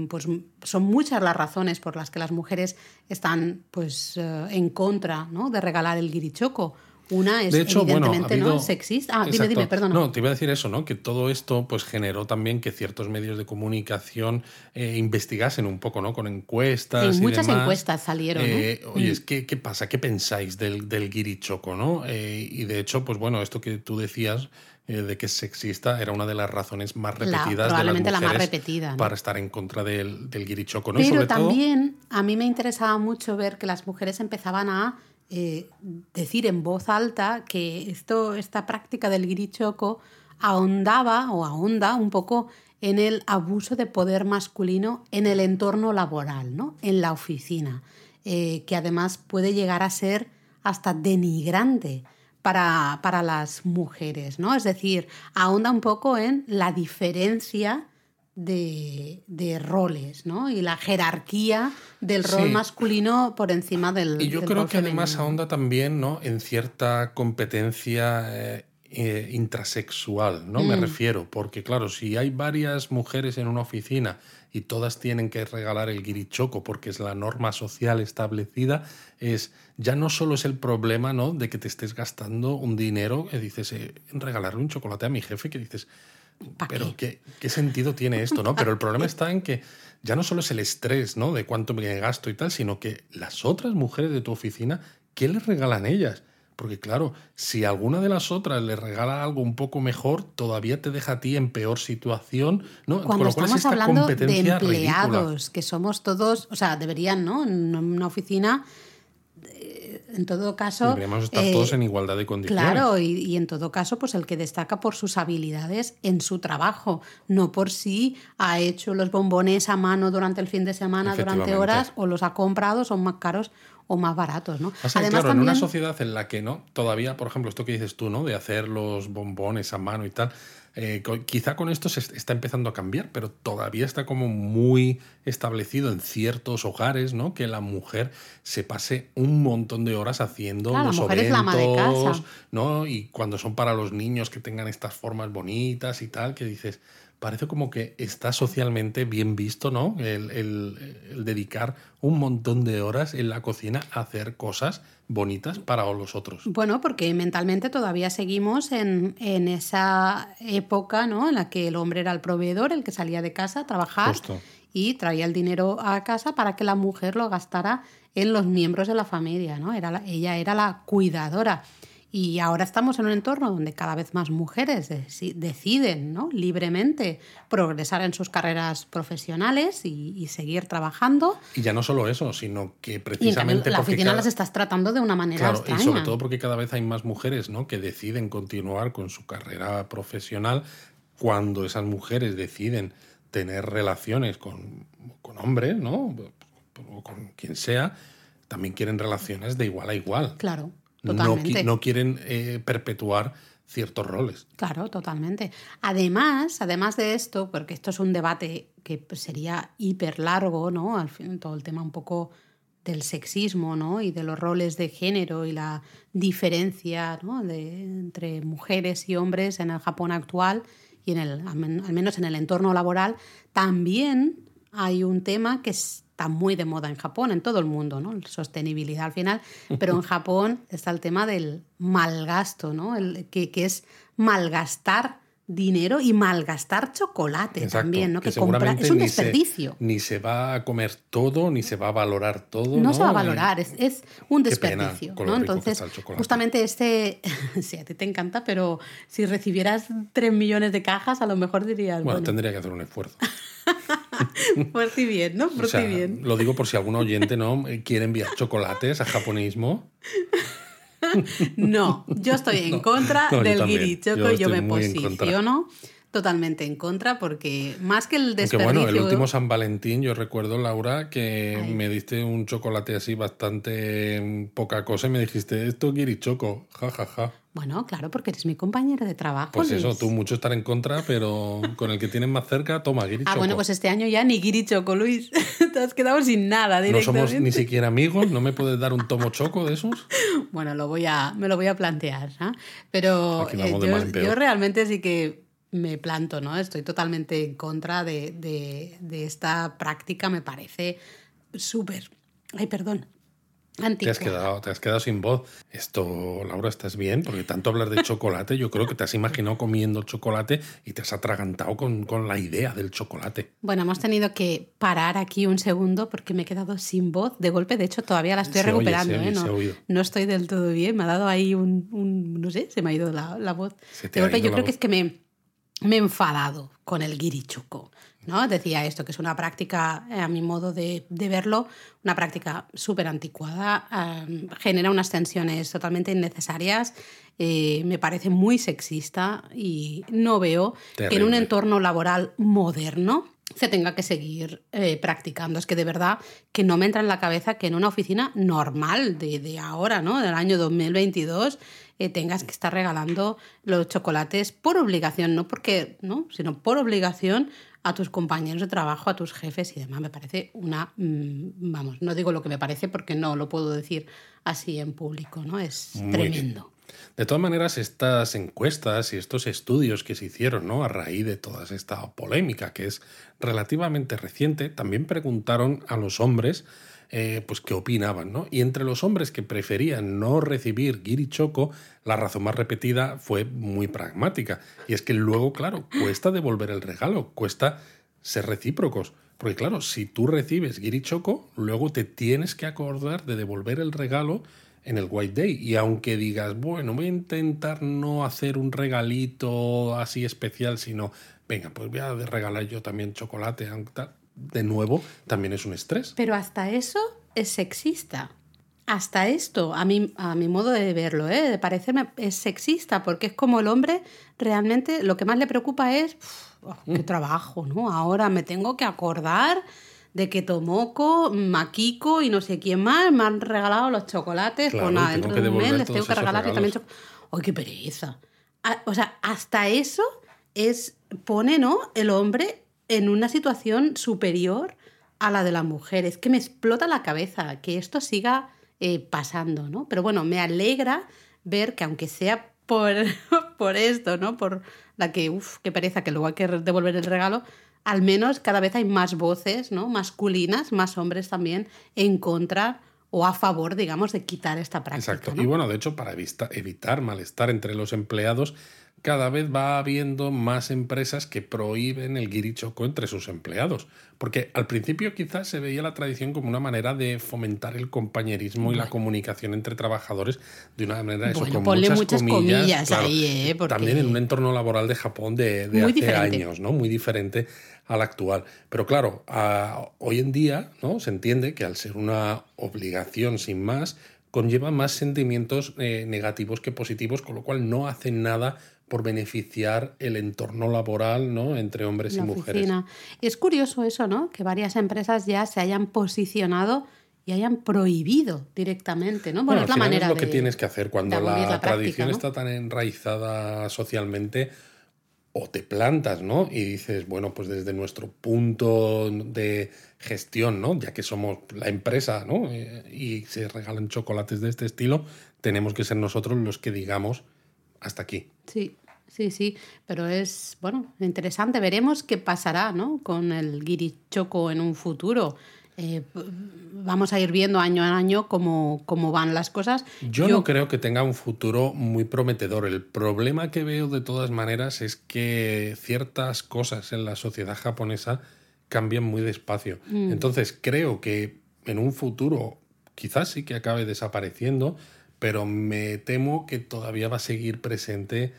pues son muchas las razones por las que las mujeres están pues eh, en contra ¿no? de regalar el guirichoco. Una es evidentemente ¿no? sexista. Ah, dime, dime, perdona. No, te iba a decir eso, ¿no? Que todo esto pues generó también que ciertos medios de comunicación eh, investigasen un poco, ¿no? Con encuestas. Sí, muchas encuestas salieron. Eh, oye, mm. ¿qué, ¿qué, pasa? ¿Qué pensáis del, del guirichoco, no? y de hecho, pues bueno, esto que tú decías eh, de que es sexista era una de las razones más repetidas probablemente de las mujeres la más repetida, para estar en contra del, del guirichoco. ¿no? Pero también a mí me interesaba mucho ver que las mujeres empezaban a eh, decir en voz alta que esto, esta práctica del guirichoco ahondaba o ahonda un poco en el abuso de poder masculino en el entorno laboral, ¿no? en la oficina, eh, que además puede llegar a ser hasta denigrante para, para las mujeres, ¿no? Es decir, ahonda un poco en la diferencia de, de, roles, ¿no? Y la jerarquía del rol masculino por encima del. Y yo creo que además ahonda también, ¿no? En cierta competencia eh, eh, intrasexual, ¿no? Me mm. refiero, porque claro, si hay varias mujeres en una oficina y todas tienen que regalar el guirichoco porque es la norma social establecida, es ya no solo es el problema ¿no? de que te estés gastando un dinero, que dices, eh, regalarle un chocolate a mi jefe, que dices, pero qué? qué? sentido tiene esto? ¿no? Pero el problema está en que ya no solo es el estrés ¿no? de cuánto me gasto y tal, sino que las otras mujeres de tu oficina, ¿qué les regalan ellas? Porque claro, si alguna de las otras le regala algo un poco mejor, todavía te deja a ti en peor situación, ¿no? Cuando estamos hablando de empleados, que somos todos, o sea, deberían, ¿no? En una oficina eh, en todo caso. Deberíamos estar todos eh, en igualdad de condiciones. Claro, y, y, en todo caso, pues el que destaca por sus habilidades en su trabajo, no por si ha hecho los bombones a mano durante el fin de semana, durante horas, o los ha comprado, son más caros o más baratos, ¿no? Además, en una sociedad en la que no, todavía, por ejemplo, esto que dices tú, ¿no? De hacer los bombones a mano y tal. Eh, quizá con esto se está empezando a cambiar, pero todavía está como muy establecido en ciertos hogares, ¿no? Que la mujer se pase un montón de horas haciendo los eventos, ¿no? Y cuando son para los niños que tengan estas formas bonitas y tal, que dices, parece como que está socialmente bien visto, ¿no? El, dedicar un montón de horas en la cocina a hacer cosas bonitas para los otros. Bueno, porque mentalmente todavía seguimos en, esa época, ¿no? En la que el hombre era el proveedor, el que salía de casa a trabajar y traía el dinero a casa para que la mujer lo gastara en los miembros de la familia, ¿no? Era ella era la cuidadora. Y ahora estamos en un entorno donde cada vez más mujeres deciden ¿no? libremente progresar en sus carreras profesionales y, seguir trabajando. Y ya no solo eso, sino que precisamente... la oficina las estás tratando de una manera claro, Y sobre todo porque cada vez hay más mujeres ¿no? que deciden continuar con su carrera profesional cuando esas mujeres deciden tener relaciones con, con hombres, ¿no? o con quien sea, también quieren relaciones de igual a igual. Claro. No, quieren eh, perpetuar ciertos roles. Claro, totalmente. Además, además de esto, porque esto es un debate que sería hiper largo, ¿no? Al fin, todo el tema un poco del sexismo, ¿no? Y de los roles de género y la diferencia, ¿no? De, entre mujeres y hombres en el Japón actual y en el, al menos en el entorno laboral, también hay un tema que es muy de moda en Japón, en todo el mundo, ¿no? Sostenibilidad al final, pero en Japón está el tema del malgasto, ¿no? El, que, que es malgastar dinero y malgastar chocolate también, ¿no? Que, es un desperdicio. ni se va a comer todo, ni se va a valorar todo. No, se va a valorar, es, un desperdicio, ¿no? Entonces, justamente este, sí, a ti te encanta, pero si recibieras 3 millones de cajas, a lo mejor dirías... Bueno, tendría que hacer un esfuerzo. por si bien, ¿no? Por si bien. Lo digo por si algún oyente no quiere enviar chocolates a japonismo. No, yo estoy en contra del guirichoco y yo me posiciono totalmente en contra porque más que el desperdicio... bueno, el último San Valentín yo recuerdo, Laura, que me diste un chocolate así bastante mm, poca cosa y me dijiste, esto es guirichoco, ja, ja, ja. Bueno, claro, porque eres mi compañera de trabajo. Pues eso, tú mucho estar en contra, pero con el que tienes más cerca, toma guirichoco. Ah, bueno, pues este año ya ni guirichoco, Luis. Te has quedado sin nada directamente. No somos ni siquiera amigos, ¿no me puedes dar un tomo choco de esos? Bueno, lo voy a, me lo voy a plantear, ¿ah? Pero eh, yo realmente sí que me planto, ¿no? Estoy totalmente en contra de, esta práctica, me parece súper. Ay, perdón. Te has, quedado, te has quedado sin voz. Esto, Laura, ¿estás bien? Porque tanto hablar de chocolate, yo creo que te has imaginado comiendo chocolate y te has atragantado con, la idea del chocolate. Bueno, hemos tenido que parar aquí un segundo porque me he quedado sin voz. De golpe, de hecho, todavía la estoy recuperando. ¿eh? no, no, estoy del todo bien. Me ha dado ahí un, no sé, se me ha ido la, voz. De golpe, yo creo que es que me, me he enfadado con el guirichuco. ¿no? Decía esto, que es una práctica, eh, a mi modo de, verlo, una práctica súper anticuada, em, genera unas tensiones totalmente innecesarias, eh, me parece muy sexista y no veo que en un entorno laboral moderno se tenga que seguir eh, practicando. Es que de verdad que no me entra en la cabeza que en una oficina normal de, de ahora, ¿no? del año 2022, eh, tengas que estar regalando los chocolates por obligación, no porque, ¿no? sino por obligación a tus compañeros de trabajo, a tus jefes y demás. Me parece una, mm, vamos, no digo lo que me parece porque no lo puedo decir así en público, ¿no? Es tremendo. De todas maneras, estas encuestas y estos estudios que se hicieron ¿no? a raíz de toda esta polémica, que es relativamente reciente, también preguntaron a los hombres eh, pues qué opinaban, ¿no? Y entre los hombres que preferían no recibir choco, la razón más repetida fue muy pragmática. Y es que luego, claro, cuesta devolver el regalo, cuesta ser recíprocos. Porque claro, si tú recibes choco, luego te tienes que acordar de devolver el regalo en el White Day. Y aunque digas, bueno, voy a intentar no hacer un regalito así especial, sino, venga, pues voy a regalar yo también chocolate, de nuevo, también es un estrés. Pero hasta eso es sexista. Hasta esto, a mi, a mi modo de verlo, ¿eh? de parecerme, es sexista, porque es como el hombre realmente lo que más le preocupa es, oh, qué mm. trabajo, ¿no? Ahora me tengo que acordar de que Tomoko, Makiko y no sé quién más me han regalado los chocolates. Claro, pues nada, dentro de un mes les tengo que regalar yo también. ¡Ay, qué pereza! Ah, O sea, hasta eso es pone, ¿no? El hombre en una situación superior a la de la mujer. Es que me explota la cabeza que esto siga eh, pasando, ¿no? Pero bueno, me alegra ver que aunque sea por, por esto, ¿no? Por la que, uff, qué pereza, que luego hay que devolver el regalo, al menos cada vez hay más voces, ¿no? Masculinas, más hombres también en contra o a favor, digamos, de quitar esta práctica. Exacto. ¿no? Y bueno, de hecho, para evita- evitar malestar entre los empleados, cada vez va habiendo más empresas que prohíben el guirichoco entre sus empleados. Porque al principio quizás se veía la tradición como una manera de fomentar el compañerismo y la comunicación entre trabajadores de una manera eso, Bueno, con ponle muchas, muchas comillas, comillas claro, ahí, ¿eh? Porque- También en un entorno laboral de Japón de, hace diferente. años, ¿no? Muy diferente al actual. Pero claro, a- hoy en día ¿no? se entiende que al ser una obligación sin más, conlleva más sentimientos eh, negativos que positivos, con lo cual no hacen nada por beneficiar el entorno laboral ¿no? entre hombres la y mujeres. Es curioso eso, ¿no? Que varias empresas ya se hayan posicionado y hayan prohibido directamente, ¿no? Bueno, Bueno, es la manera es lo que tienes que hacer cuando la, práctica, tradición ¿no? está tan enraizada socialmente o te plantas, ¿no? Y dices, bueno, pues desde nuestro punto de gestión, ¿no? Ya que somos la empresa, ¿no? Eh, y se regalan chocolates de este estilo, tenemos que ser nosotros los que digamos hasta aquí. Sí, sí, sí. Pero es, bueno, interesante. Veremos qué pasará, ¿no? Con el guirichoco en un futuro. Eh, vamos a ir viendo año a año cómo, cómo van las cosas. Yo, no creo que tenga un futuro muy prometedor. El problema que veo de todas maneras es que ciertas cosas en la sociedad japonesa cambian muy despacio. Mm. Entonces creo que en un futuro quizás sí que acabe desapareciendo, pero me temo que todavía va a seguir presente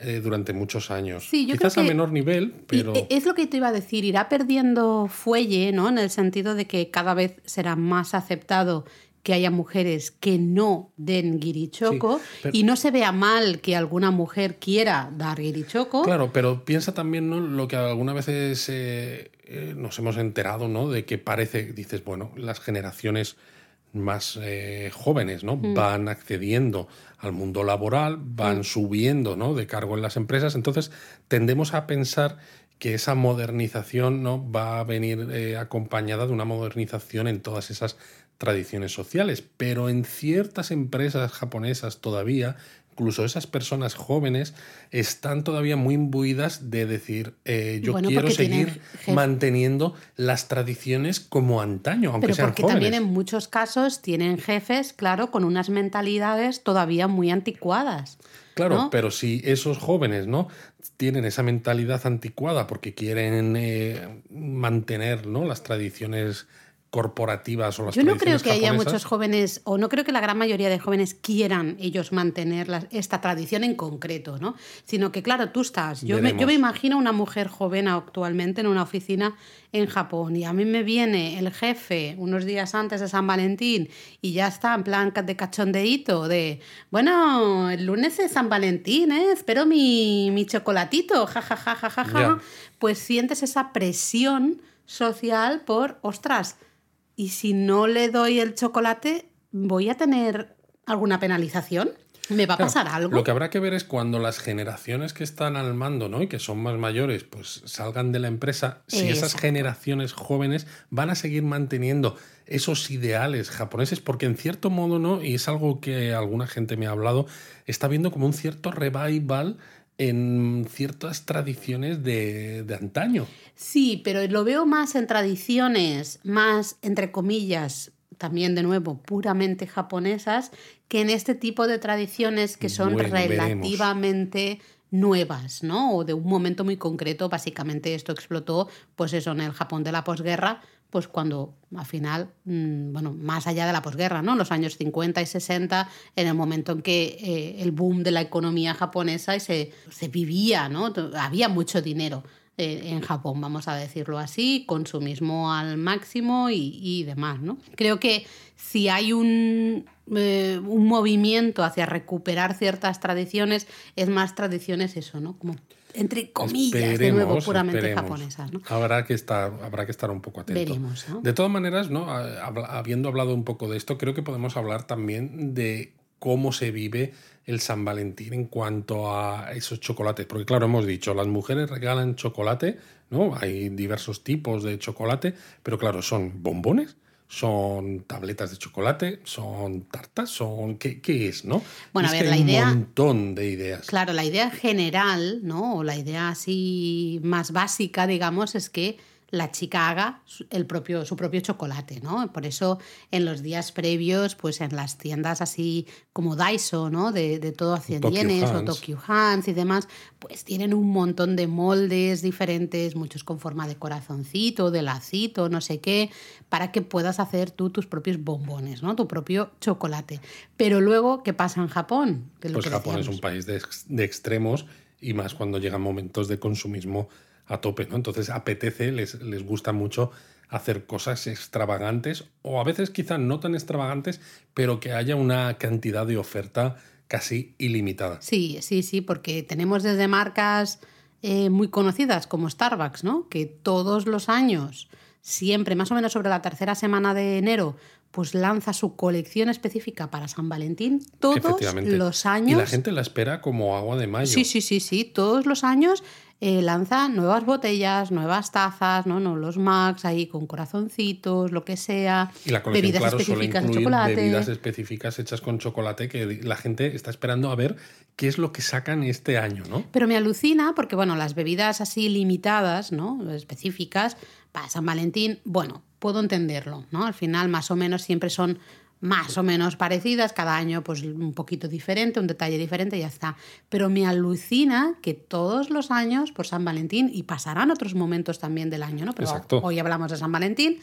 eh, durante muchos años. Sí, yo quizás creo a menor nivel, pero... e- es lo que te iba a decir, irá perdiendo fuelle, ¿no? En el sentido de que cada vez será más aceptado que haya mujeres que no den guirichoco Sí, pero- y no se vea mal que alguna mujer quiera dar guirichoco. Claro, pero piensa también ¿no? lo que algunas veces eh, eh, nos hemos enterado, ¿no? De que parece, dices, bueno, las generaciones más eh, jóvenes, ¿no? Van accediendo al mundo laboral, van subiendo, ¿no? De cargo en las empresas. Entonces, tendemos a pensar que esa modernización no va a venir eh, acompañada de una modernización en todas esas tradiciones sociales, pero en ciertas empresas japonesas todavía, incluso esas personas jóvenes, están todavía muy imbuidas de decir, eh, yo Bueno, quiero tienen seguir manteniendo las tradiciones como antaño, aunque Pero sean porque jóvenes. también en muchos casos tienen jefes, claro, con unas mentalidades todavía muy anticuadas. Claro, ¿no? pero si esos jóvenes no tienen esa mentalidad anticuada porque quieren eh, mantener ¿no? las tradiciones corporativas o las Yo no creo que haya muchos jóvenes, o no creo que la gran mayoría de jóvenes quieran ellos mantener la- esta tradición en concreto, ¿no? Sino que, claro, tú estás. Yo me, yo me imagino una mujer joven actualmente en una oficina en Japón y a mí me viene el jefe unos días antes de San Valentín y ya está en plan de cachondeíto de, bueno, el lunes es San Valentín, ¿eh? Espero mi, mi chocolatito, ja, ja, ja, ja, ja, ja. Pues sientes esa presión social por, ostras, y si no le doy el chocolate, ¿voy a tener alguna penalización? ¿Me va a Claro, pasar algo? Lo que habrá que ver es cuando las generaciones que están al mando ¿no? y que son más mayores pues salgan de la empresa, si esas generaciones jóvenes van a seguir manteniendo esos ideales japoneses, porque en cierto modo, ¿no? y es algo que alguna gente me ha hablado, está viendo como un cierto revival en ciertas tradiciones de, de antaño. Sí, pero lo veo más en tradiciones, más, entre comillas, también de nuevo, puramente japonesas, que en este tipo de tradiciones que son Bueno, veremos. relativamente nuevas, ¿no? O de un momento muy concreto, básicamente esto explotó, pues eso, en el Japón de la posguerra, pues cuando al final, mm, bueno, más allá de la posguerra, ¿no? Los años 50 y 60, en el momento en que eh, el boom de la economía japonesa se, vivía, ¿no? Había mucho dinero eh, en Japón, vamos a decirlo así, consumismo al máximo y, y demás, ¿no? Creo que si hay un, eh, un movimiento hacia recuperar ciertas tradiciones, es más tradiciones eso, ¿no? Como entre comillas, de nuevo, puramente japonesas. ¿no? Habrá, que estar, habrá que estar un poco atento. Veremos, ¿no? De todas maneras, ¿no? habiendo hablado un poco de esto, creo que podemos hablar también de cómo se vive el San Valentín en cuanto a esos chocolates. Porque claro, hemos dicho, las mujeres regalan chocolate, ¿no? Hay diversos tipos de chocolate, pero claro, son bombones son tabletas de chocolate, son tartas, son qué, es, ¿no? Bueno, a ver, la hay idea. Un montón de ideas. Claro, la idea general, ¿no? O la idea así más básica, digamos, es que la chica haga el propio, su propio chocolate, ¿no? Por eso en los días previos, pues en las tiendas así como Daiso, ¿no? De, de todo a 100 yenes o Tokyo Hands y demás, pues tienen un montón de moldes diferentes, muchos con forma de corazoncito, de lacito, no sé qué, para que puedas hacer tú tus propios bombones, ¿no? Tu propio chocolate. Pero luego, ¿qué pasa en Japón? pues Japón es un país de, de extremos y más cuando llegan momentos de consumismo a tope, ¿no? Entonces apetece, les, les gusta mucho hacer cosas extravagantes o a veces quizá no tan extravagantes, pero que haya una cantidad de oferta casi ilimitada. Sí, sí, sí, porque tenemos desde marcas eh, muy conocidas como Starbucks, ¿no? Que todos los años, siempre, más o menos sobre la tercera semana de enero, pues lanza su colección específica para San Valentín todos los años. Y la gente la espera como agua de mayo. Sí, sí, sí, sí, todos los años eh, lanza nuevas botellas, nuevas tazas, ¿no? ¿no? Los Max ahí con corazoncitos, lo que sea. Y la bebidas específicas de chocolate. Bebidas específicas hechas con chocolate que la gente está esperando a ver qué es lo que sacan este año, ¿no? Pero me alucina porque, bueno, las bebidas así limitadas, ¿no? Específicas para San Valentín, bueno, puedo entenderlo, ¿no? Al final, más o menos, siempre son más o menos parecidas, cada año pues un poquito diferente, un detalle diferente y ya está. Pero me alucina que todos los años por San Valentín, y pasarán otros momentos también del año, ¿no? Pero hoy hablamos de San Valentín,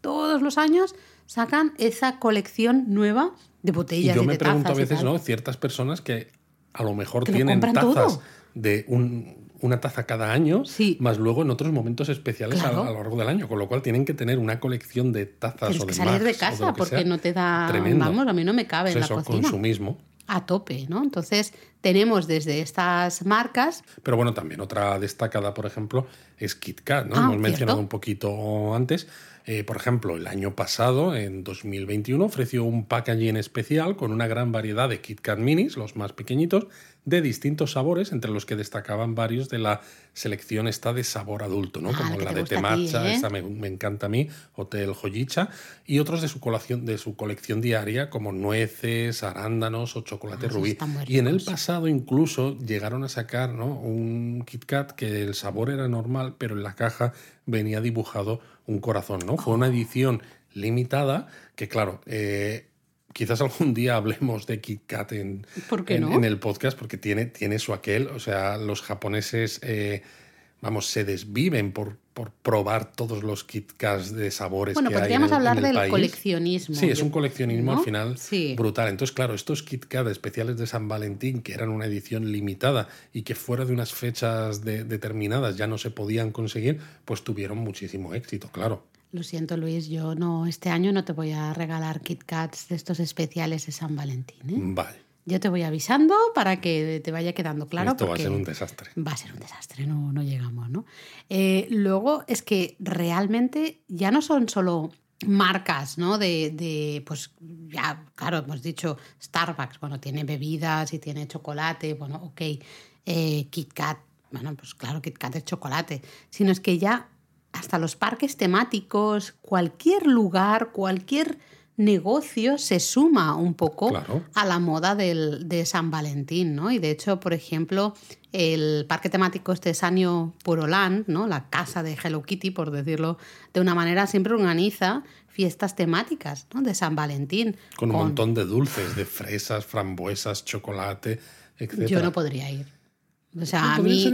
todos los años sacan esa colección nueva de botellas. Y yo me pregunto a veces, ¿no? Ciertas personas que a lo mejor tienen tazas de un una taza cada año, más luego en otros momentos especiales a, lo largo del año, con lo cual tienen que tener una colección de tazas o de que salir de casa porque no te da, vamos, a mí no me cabe en la cocina. consumismo a tope, ¿no? Entonces tenemos desde estas marcas. Pero bueno, también otra destacada, por ejemplo, es KitKat, ¿no? Ah, Hemos mencionado un poquito antes. Eh, por ejemplo, el año pasado, en 2021, ofreció un packaging especial con una gran variedad de KitKat minis, los más pequeñitos, de distintos sabores, entre los que destacaban varios de la selección esta de sabor adulto, ¿no? Ah, como la de temacha, ¿eh? esta me, encanta a mí, Hotel Joyicha, y otros de su, colección, de su colección diaria, como nueces, arándanos o chocolate ah, rubí. Y en el pasado incluso llegaron a sacar ¿no? un Kit Kat que el sabor era normal, pero en la caja venía dibujado un corazón, ¿no? Fue una oh. edición limitada que, claro, eh, quizás algún día hablemos de Kit Kat en, en, el podcast porque tiene, tiene su aquel. O sea, los japoneses, eh, vamos, se desviven por, por probar todos los Kit Kats de sabores bueno, que hay. podríamos hablar del coleccionismo. Sí, es un coleccionismo al final brutal. Entonces, claro, estos Kit Kat especiales de San Valentín, que eran una edición limitada y que fuera de unas fechas determinadas ya no se podían conseguir, pues tuvieron muchísimo éxito, claro. Lo siento, Luis, yo no, este año no te voy a regalar Kit Kats de estos especiales de San Valentín. ¿eh? Vale. Yo te voy avisando para que te vaya quedando claro. Esto va a ser un desastre. Va a ser un desastre, no, no llegamos, ¿no? Eh, luego es que realmente ya no son solo marcas, ¿no? De, de, pues ya, claro, hemos dicho Starbucks, bueno, tiene bebidas y tiene chocolate, bueno, ok, eh, Kit Kat, bueno, pues claro, Kit Kat es chocolate, sino es que ya hasta los parques temáticos, cualquier lugar, cualquier negocio se suma un poco a la moda del, de San Valentín, ¿no? Y de hecho, por ejemplo, el parque temático este Sanio Puroland, ¿no? La casa de Hello Kitty, por decirlo de una manera, siempre organiza fiestas temáticas ¿no? de San Valentín. Con un montón de dulces, de fresas, frambuesas, chocolate, etc. Yo no podría ir. O sea, a mí,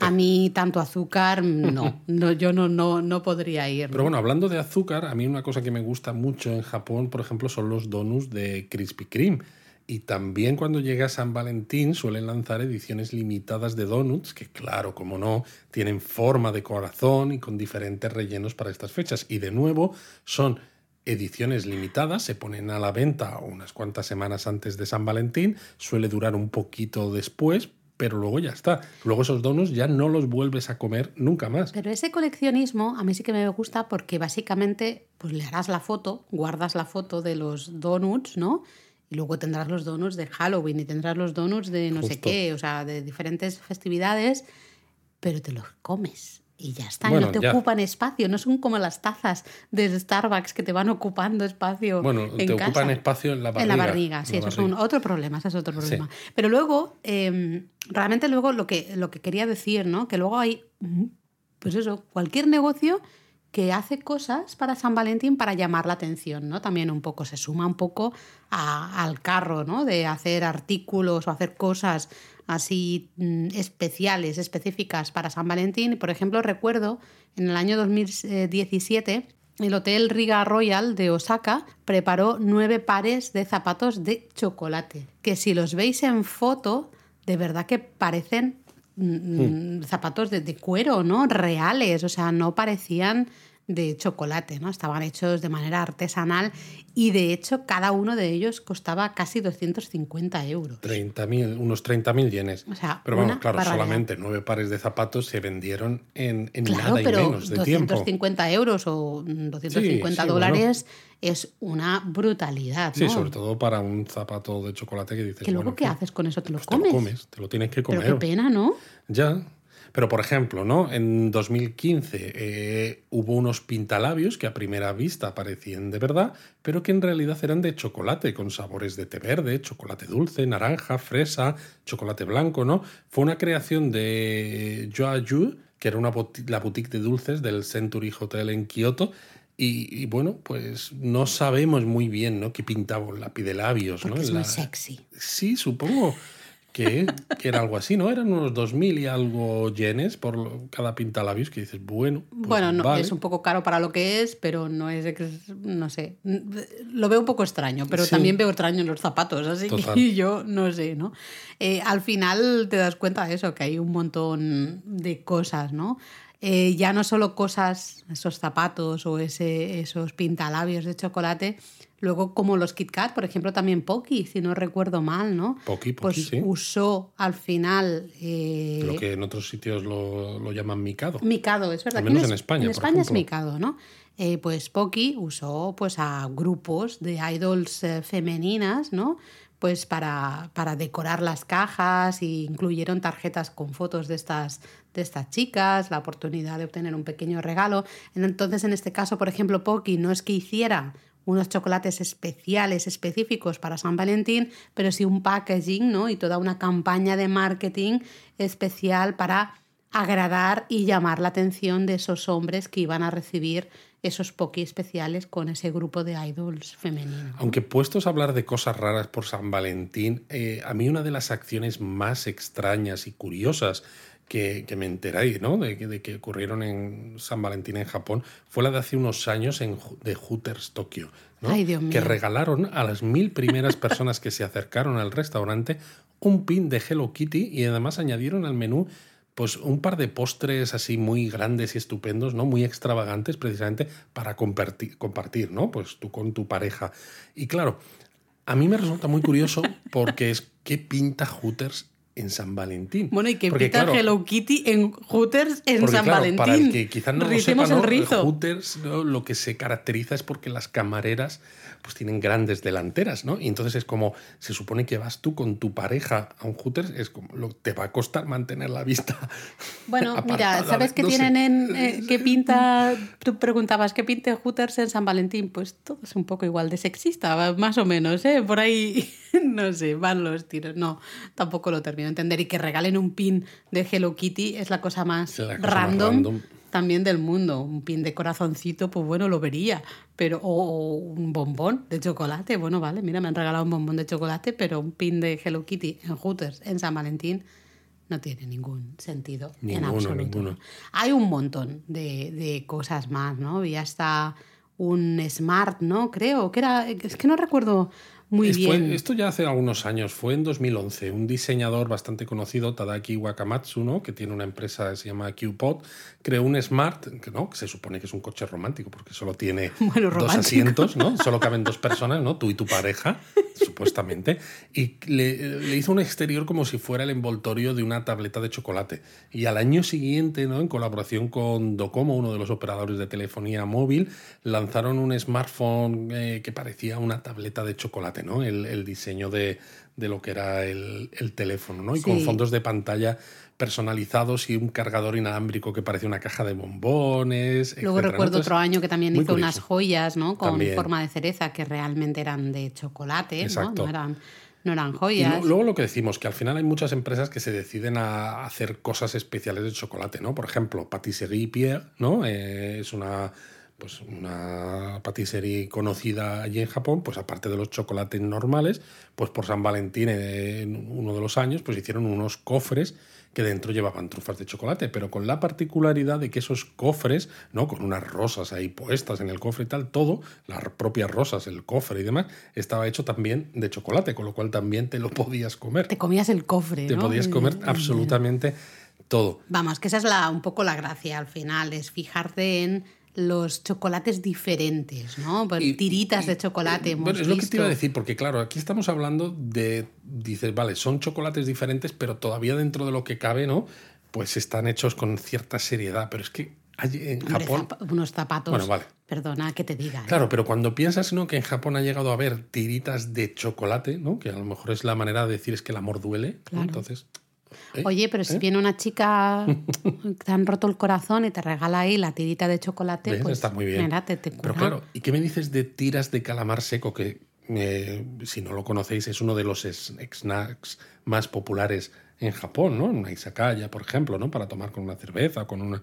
a mí tanto azúcar, no, no yo no, no, no podría ir. Pero bueno, hablando de azúcar, a mí una cosa que me gusta mucho en Japón, por ejemplo, son los donuts de Krispy Kreme. Y también cuando llega San Valentín suelen lanzar ediciones limitadas de donuts, que claro, como no, tienen forma de corazón y con diferentes rellenos para estas fechas. Y de nuevo, son ediciones limitadas, se ponen a la venta unas cuantas semanas antes de San Valentín, suele durar un poquito después, pero luego ya está. Luego esos donuts ya no los vuelves a comer nunca más. Pero ese coleccionismo a mí sí que me gusta porque básicamente pues le harás la foto, guardas la foto de los donuts, ¿no? Y luego tendrás los donuts de Halloween y tendrás los donuts de no sé qué, o sea, de diferentes festividades, pero te los comes y ya está, no te ocupan espacio, no son como las tazas de Starbucks que te van ocupando espacio. Bueno, te ocupan espacio en la barriga. En la barriga, sí, eso es un, otro problema, ese es otro problema. Pero luego, em, realmente luego lo que, lo que quería decir, ¿no? Que luego hay, pues eso, cualquier negocio que hace cosas para San Valentín para llamar la atención, ¿no? También un poco, se suma un poco al carro, ¿no? De hacer artículos o hacer cosas así mm, especiales, específicas para San Valentín. Por ejemplo, recuerdo en el año 2017 el Hotel Riga Royal de Osaka preparó nueve pares de zapatos de chocolate, que si los veis en foto, de verdad que parecen Mm, zapatos de, cuero, ¿no? Reales, o sea, no parecían de chocolate, ¿no? Estaban hechos de manera artesanal y de hecho cada uno de ellos costaba casi 250 euros. 30 unos 30.000 yenes. O sea, pero bueno, claro, solamente nueve pares de zapatos se vendieron en, en nada y menos de 250 euros o 250 dólares es una brutalidad. Sí, sobre todo para un zapato de chocolate que dices. ¿Que luego qué haces con eso? ¿Te lo comes? Te lo comes, te lo tienes que comer. Pero qué pena, ¿no? Ya. Pero, por ejemplo, ¿no? en 2015 eh, hubo unos pintalabios que a primera vista parecían de verdad, pero que en realidad eran de chocolate, con sabores de té verde, chocolate dulce, naranja, fresa, chocolate blanco, ¿no? Fue una creación de Joa Yu, que era una la boutique de dulces del Century Hotel en Kioto, y, bueno, pues no sabemos muy bien, ¿no? Qué pintaba un lápiz de labios, ¿no? Es muy sexy. Sí, supongo que, era algo así, ¿no? Eran unos 2.000 y algo yenes por cada pintalabios que dices, bueno. Pues bueno, no, es un poco caro para lo que es, pero no es, no sé, lo veo un poco extraño, pero también veo extraño en los zapatos, así que yo no sé, ¿no? Eh, al final te das cuenta de eso, que hay un montón de cosas, ¿no? Eh, ya no solo cosas, esos zapatos o ese, esos pintalabios de chocolate, luego como los Kit Kat, por ejemplo, también Pocky, si no recuerdo mal, ¿no? Pocky, Pocky pues usó al final... Eh, lo que en otros sitios lo, lo, llaman micado. Micado, es verdad. Al menos en, España, En España es micado, ¿no? Eh, pues Pocky usó pues, a grupos de idols femeninas, ¿no? pues para, para, decorar las cajas y incluyeron tarjetas con fotos de estas, de estas chicas, la oportunidad de obtener un pequeño regalo. Entonces, en este caso, por ejemplo, Poki no es que hiciera unos chocolates especiales, específicos para San Valentín, pero sí un packaging ¿no? y toda una campaña de marketing especial para agradar y llamar la atención de esos hombres que iban a recibir esos poki especiales con ese grupo de idols femeninos. Aunque puestos a hablar de cosas raras por San Valentín, eh, a mí una de las acciones más extrañas y curiosas que, me enteráis, ¿no? De, de, que ocurrieron en San Valentín en Japón, fue la de hace unos años en, de Hooters Tokio, ¿no? que regalaron a las mil primeras personas que se acercaron al restaurante un pin de Hello Kitty y además añadieron al menú pues un par de postres así muy grandes y estupendos, ¿no? Muy extravagantes precisamente para compartir, compartir, ¿no? Pues tú con tu pareja. Y claro, a mí me resulta muy curioso porque es qué pinta Hooters en San Valentín. Bueno, y que pinta Hello Kitty en Hooters en San Valentín. Para el que quizás no lo sepa, ¿no? Hooters lo que se caracteriza es porque las camareras pues tienen grandes delanteras, ¿no? Y entonces es como, se supone que vas tú con tu pareja a un Hooters, es como, lo, te va a costar mantener la vista. Bueno, mira, ¿sabes qué tienen en, eh, qué pinta? Tú preguntabas, ¿qué pinta Hooters en San Valentín? Pues todo es un poco igual de sexista, más o menos, ¿eh? Por ahí, no sé, van los tiros. No, tampoco lo termino de entender. Y que regalen un pin de Hello Kitty es la cosa más random también del mundo. Un pin de corazoncito, pues bueno, lo vería. Pero, o, un bombón de chocolate. Bueno, vale, mira, me han regalado un bombón de chocolate, pero un pin de Hello Kitty en Hooters, en San Valentín, no tiene ningún sentido en absoluto. Hay un montón de, de, cosas más, ¿no? Y hasta un Smart, ¿no? Creo que era. Es que no recuerdo muy bien. esto ya hace algunos años, fue en 2011. Un diseñador bastante conocido, Tadaki Wakamatsu, ¿no? que tiene una empresa que se llama QPod, creó un Smart, que, ¿no? que se supone que es un coche romántico porque solo tiene dos asientos, ¿no? solo caben dos personas, ¿no? tú y tu pareja. supuestamente, y le, hizo un exterior como si fuera el envoltorio de una tableta de chocolate. Y al año siguiente, ¿no? en colaboración con Docomo, uno de los operadores de telefonía móvil, lanzaron un smartphone eh, que parecía una tableta de chocolate, ¿no? el, diseño de, lo que era el, teléfono, ¿no? y con fondos de pantalla personalizados y un cargador inalámbrico que parece una caja de bombones. Luego recuerdo otro año que también hizo unas joyas, ¿no? Con forma de cereza que realmente eran de chocolate, ¿no? No eran, no eran joyas. Y luego lo que decimos, que al final hay muchas empresas que se deciden a hacer cosas especiales de chocolate, ¿no? Por ejemplo, Patisserie Pierre, ¿no? Eh, es una pues una patisserie conocida allí en Japón, pues aparte de los chocolates normales, pues por San Valentín en uno de los años, pues hicieron unos cofres que dentro llevaban trufas de chocolate, pero con la particularidad de que esos cofres, ¿no? Con unas rosas ahí puestas en el cofre y tal, todo, las propias rosas, el cofre y demás, estaba hecho también de chocolate, con lo cual también te lo podías comer. Te comías el cofre. Te podías comer absolutamente todo. Vamos, que esa es la, un poco la gracia al final, es fijarte en los chocolates diferentes, ¿no? Pues tiritas de chocolate. bueno, es lo que te iba a decir, porque claro, aquí estamos hablando de, dices, vale, son chocolates diferentes, pero todavía dentro de lo que cabe, ¿no? Pues están hechos con cierta seriedad, pero es que en Japón... unos zapatos... Bueno, vale. Perdona que te diga. ¿eh? Claro, pero cuando piensas ¿no? que en Japón ha llegado a haber tiritas de chocolate, ¿no? que a lo mejor es la manera de decir es que el amor duele, entonces ¿Eh? Oye, pero si ¿Eh? viene una chica te han roto el corazón y te regala ahí la tirita de chocolate, pues está muy bien. Pero claro, ¿y qué me dices de tiras de calamar seco que si no lo conocéis es uno de los snacks más populares en Japón, ¿no? Una izakaya, por ejemplo, ¿no? Para tomar con una cerveza, con una,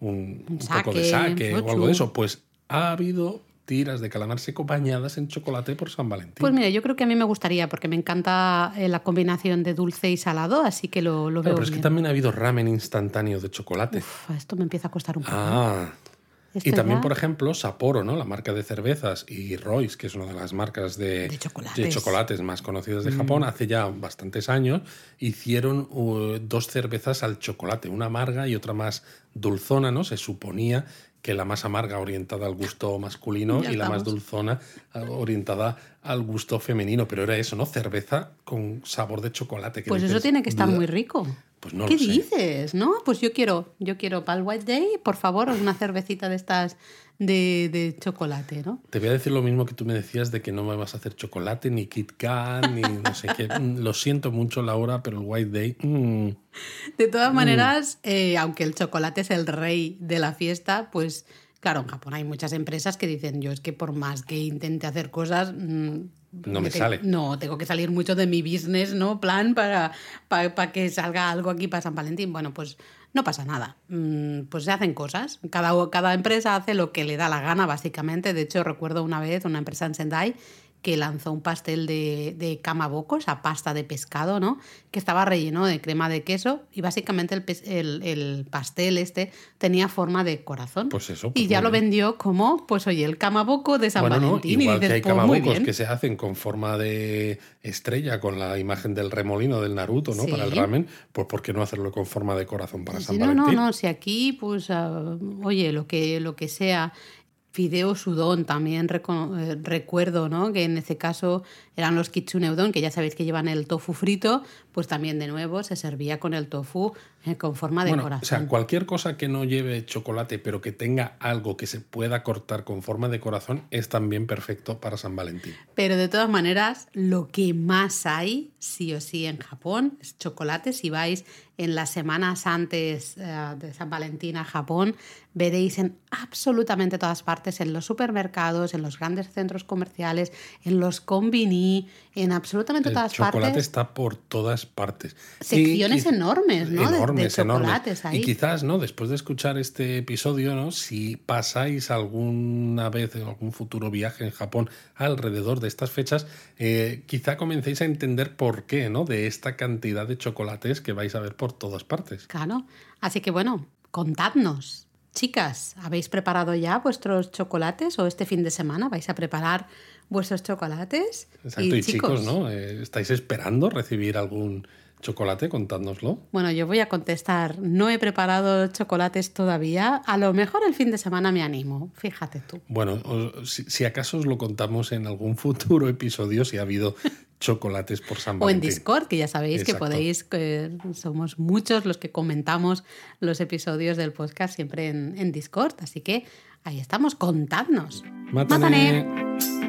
un, un, poco de sake o algo de eso. Pues ha habido tiras de calamar seco bañadas en chocolate por San Valentín. Pues mira, yo creo que a mí me gustaría, porque me encanta eh, la combinación de dulce y salado, así que lo, lo veo. Pero es que también ha habido ramen instantáneo de chocolate. Uf, esto me empieza a costar un poco. Ah. Y también, por ejemplo, Sapporo, ¿no? la marca de cervezas, y Royce, que es una de las marcas de, de, chocolates. chocolates. más conocidas de Japón, mm. hace ya bastantes años, hicieron uh, dos cervezas al chocolate, una amarga y otra más dulzona, ¿no? Se suponía que la más amarga orientada al gusto masculino y la más dulzona orientada al gusto femenino. Pero era eso, ¿no? Cerveza con sabor de chocolate. pues eso tiene que estar muy rico. Pues no ¿Qué dices? ¿No? Pues yo quiero, yo quiero para el White Day, por favor, una cervecita de estas de, chocolate, ¿no? Te voy a decir lo mismo que tú me decías de que no me vas a hacer chocolate, ni Kit Kat, ni no sé qué. Mm, lo siento mucho, Laura, pero el White Day. Mm. De todas maneras, eh, aunque el chocolate es el rey de la fiesta, pues claro, en Japón hay muchas empresas que dicen: Yo es que por más que intente hacer cosas. Mm, no me, sale. No, tengo que salir mucho de mi business, ¿no? Plan para, para, para que salga algo aquí para San Valentín. Bueno, pues no pasa nada. Mm, pues se hacen cosas. Cada, cada empresa hace lo que le da la gana, básicamente. De hecho, recuerdo una vez una empresa en Sendai que lanzó un pastel de, de boco, esa pasta de pescado, ¿no? Que estaba relleno de crema de queso y básicamente el, el, pastel este tenía forma de corazón. Pues eso. y pues ya lo vendió como, pues oye, el camaboco de San Valentín. igual que hay pues camabocos que se hacen con forma de estrella, con la imagen del remolino del Naruto, ¿no? Para el ramen, pues ¿por qué no hacerlo con forma de corazón para San Valentín? No, no, no, si aquí, pues, ah, oye, lo que, lo que sea fideo sudón también eh, recuerdo, ¿no? Que en ese caso eran los kitsune udon, que ya sabéis que llevan el tofu frito, pues también de nuevo se servía con el tofu eh, con forma de corazón. O sea, cualquier cosa que no lleve chocolate, pero que tenga algo que se pueda cortar con forma de corazón, es también perfecto para San Valentín. Pero de todas maneras, lo que más hay, sí o sí, en Japón, es chocolate. Si vais en las semanas antes eh, de San Valentín a Japón, veréis en absolutamente todas partes, en los supermercados, en los grandes centros comerciales, en los combini, en absolutamente todas partes. El chocolate está por todas partes. Secciones enormes, ¿no? Enormes, de, chocolates Ahí. Y quizás, ¿no? Después de escuchar este episodio, ¿no? Si pasáis alguna vez en algún futuro viaje en Japón alrededor de estas fechas, eh, quizá comencéis a entender por qué, ¿no? De esta cantidad de chocolates que vais a ver por todas partes. Claro. Así que bueno, contadnos. Chicas, ¿habéis preparado ya vuestros chocolates o este fin de semana vais a preparar vuestros chocolates? Exacto, y, chicos, ¿no? Eh, ¿Estáis esperando recibir algún chocolate? Contádnoslo. Bueno, yo voy a contestar, no he preparado chocolates todavía, a lo mejor el fin de semana me animo, fíjate tú. Bueno, si, acaso os lo contamos en algún futuro episodio, si ha habido chocolates por San Valentín. O en Discord, que ya sabéis que podéis, que somos muchos los que comentamos los episodios del podcast siempre en, Discord, así que ahí estamos, contadnos. Mátane.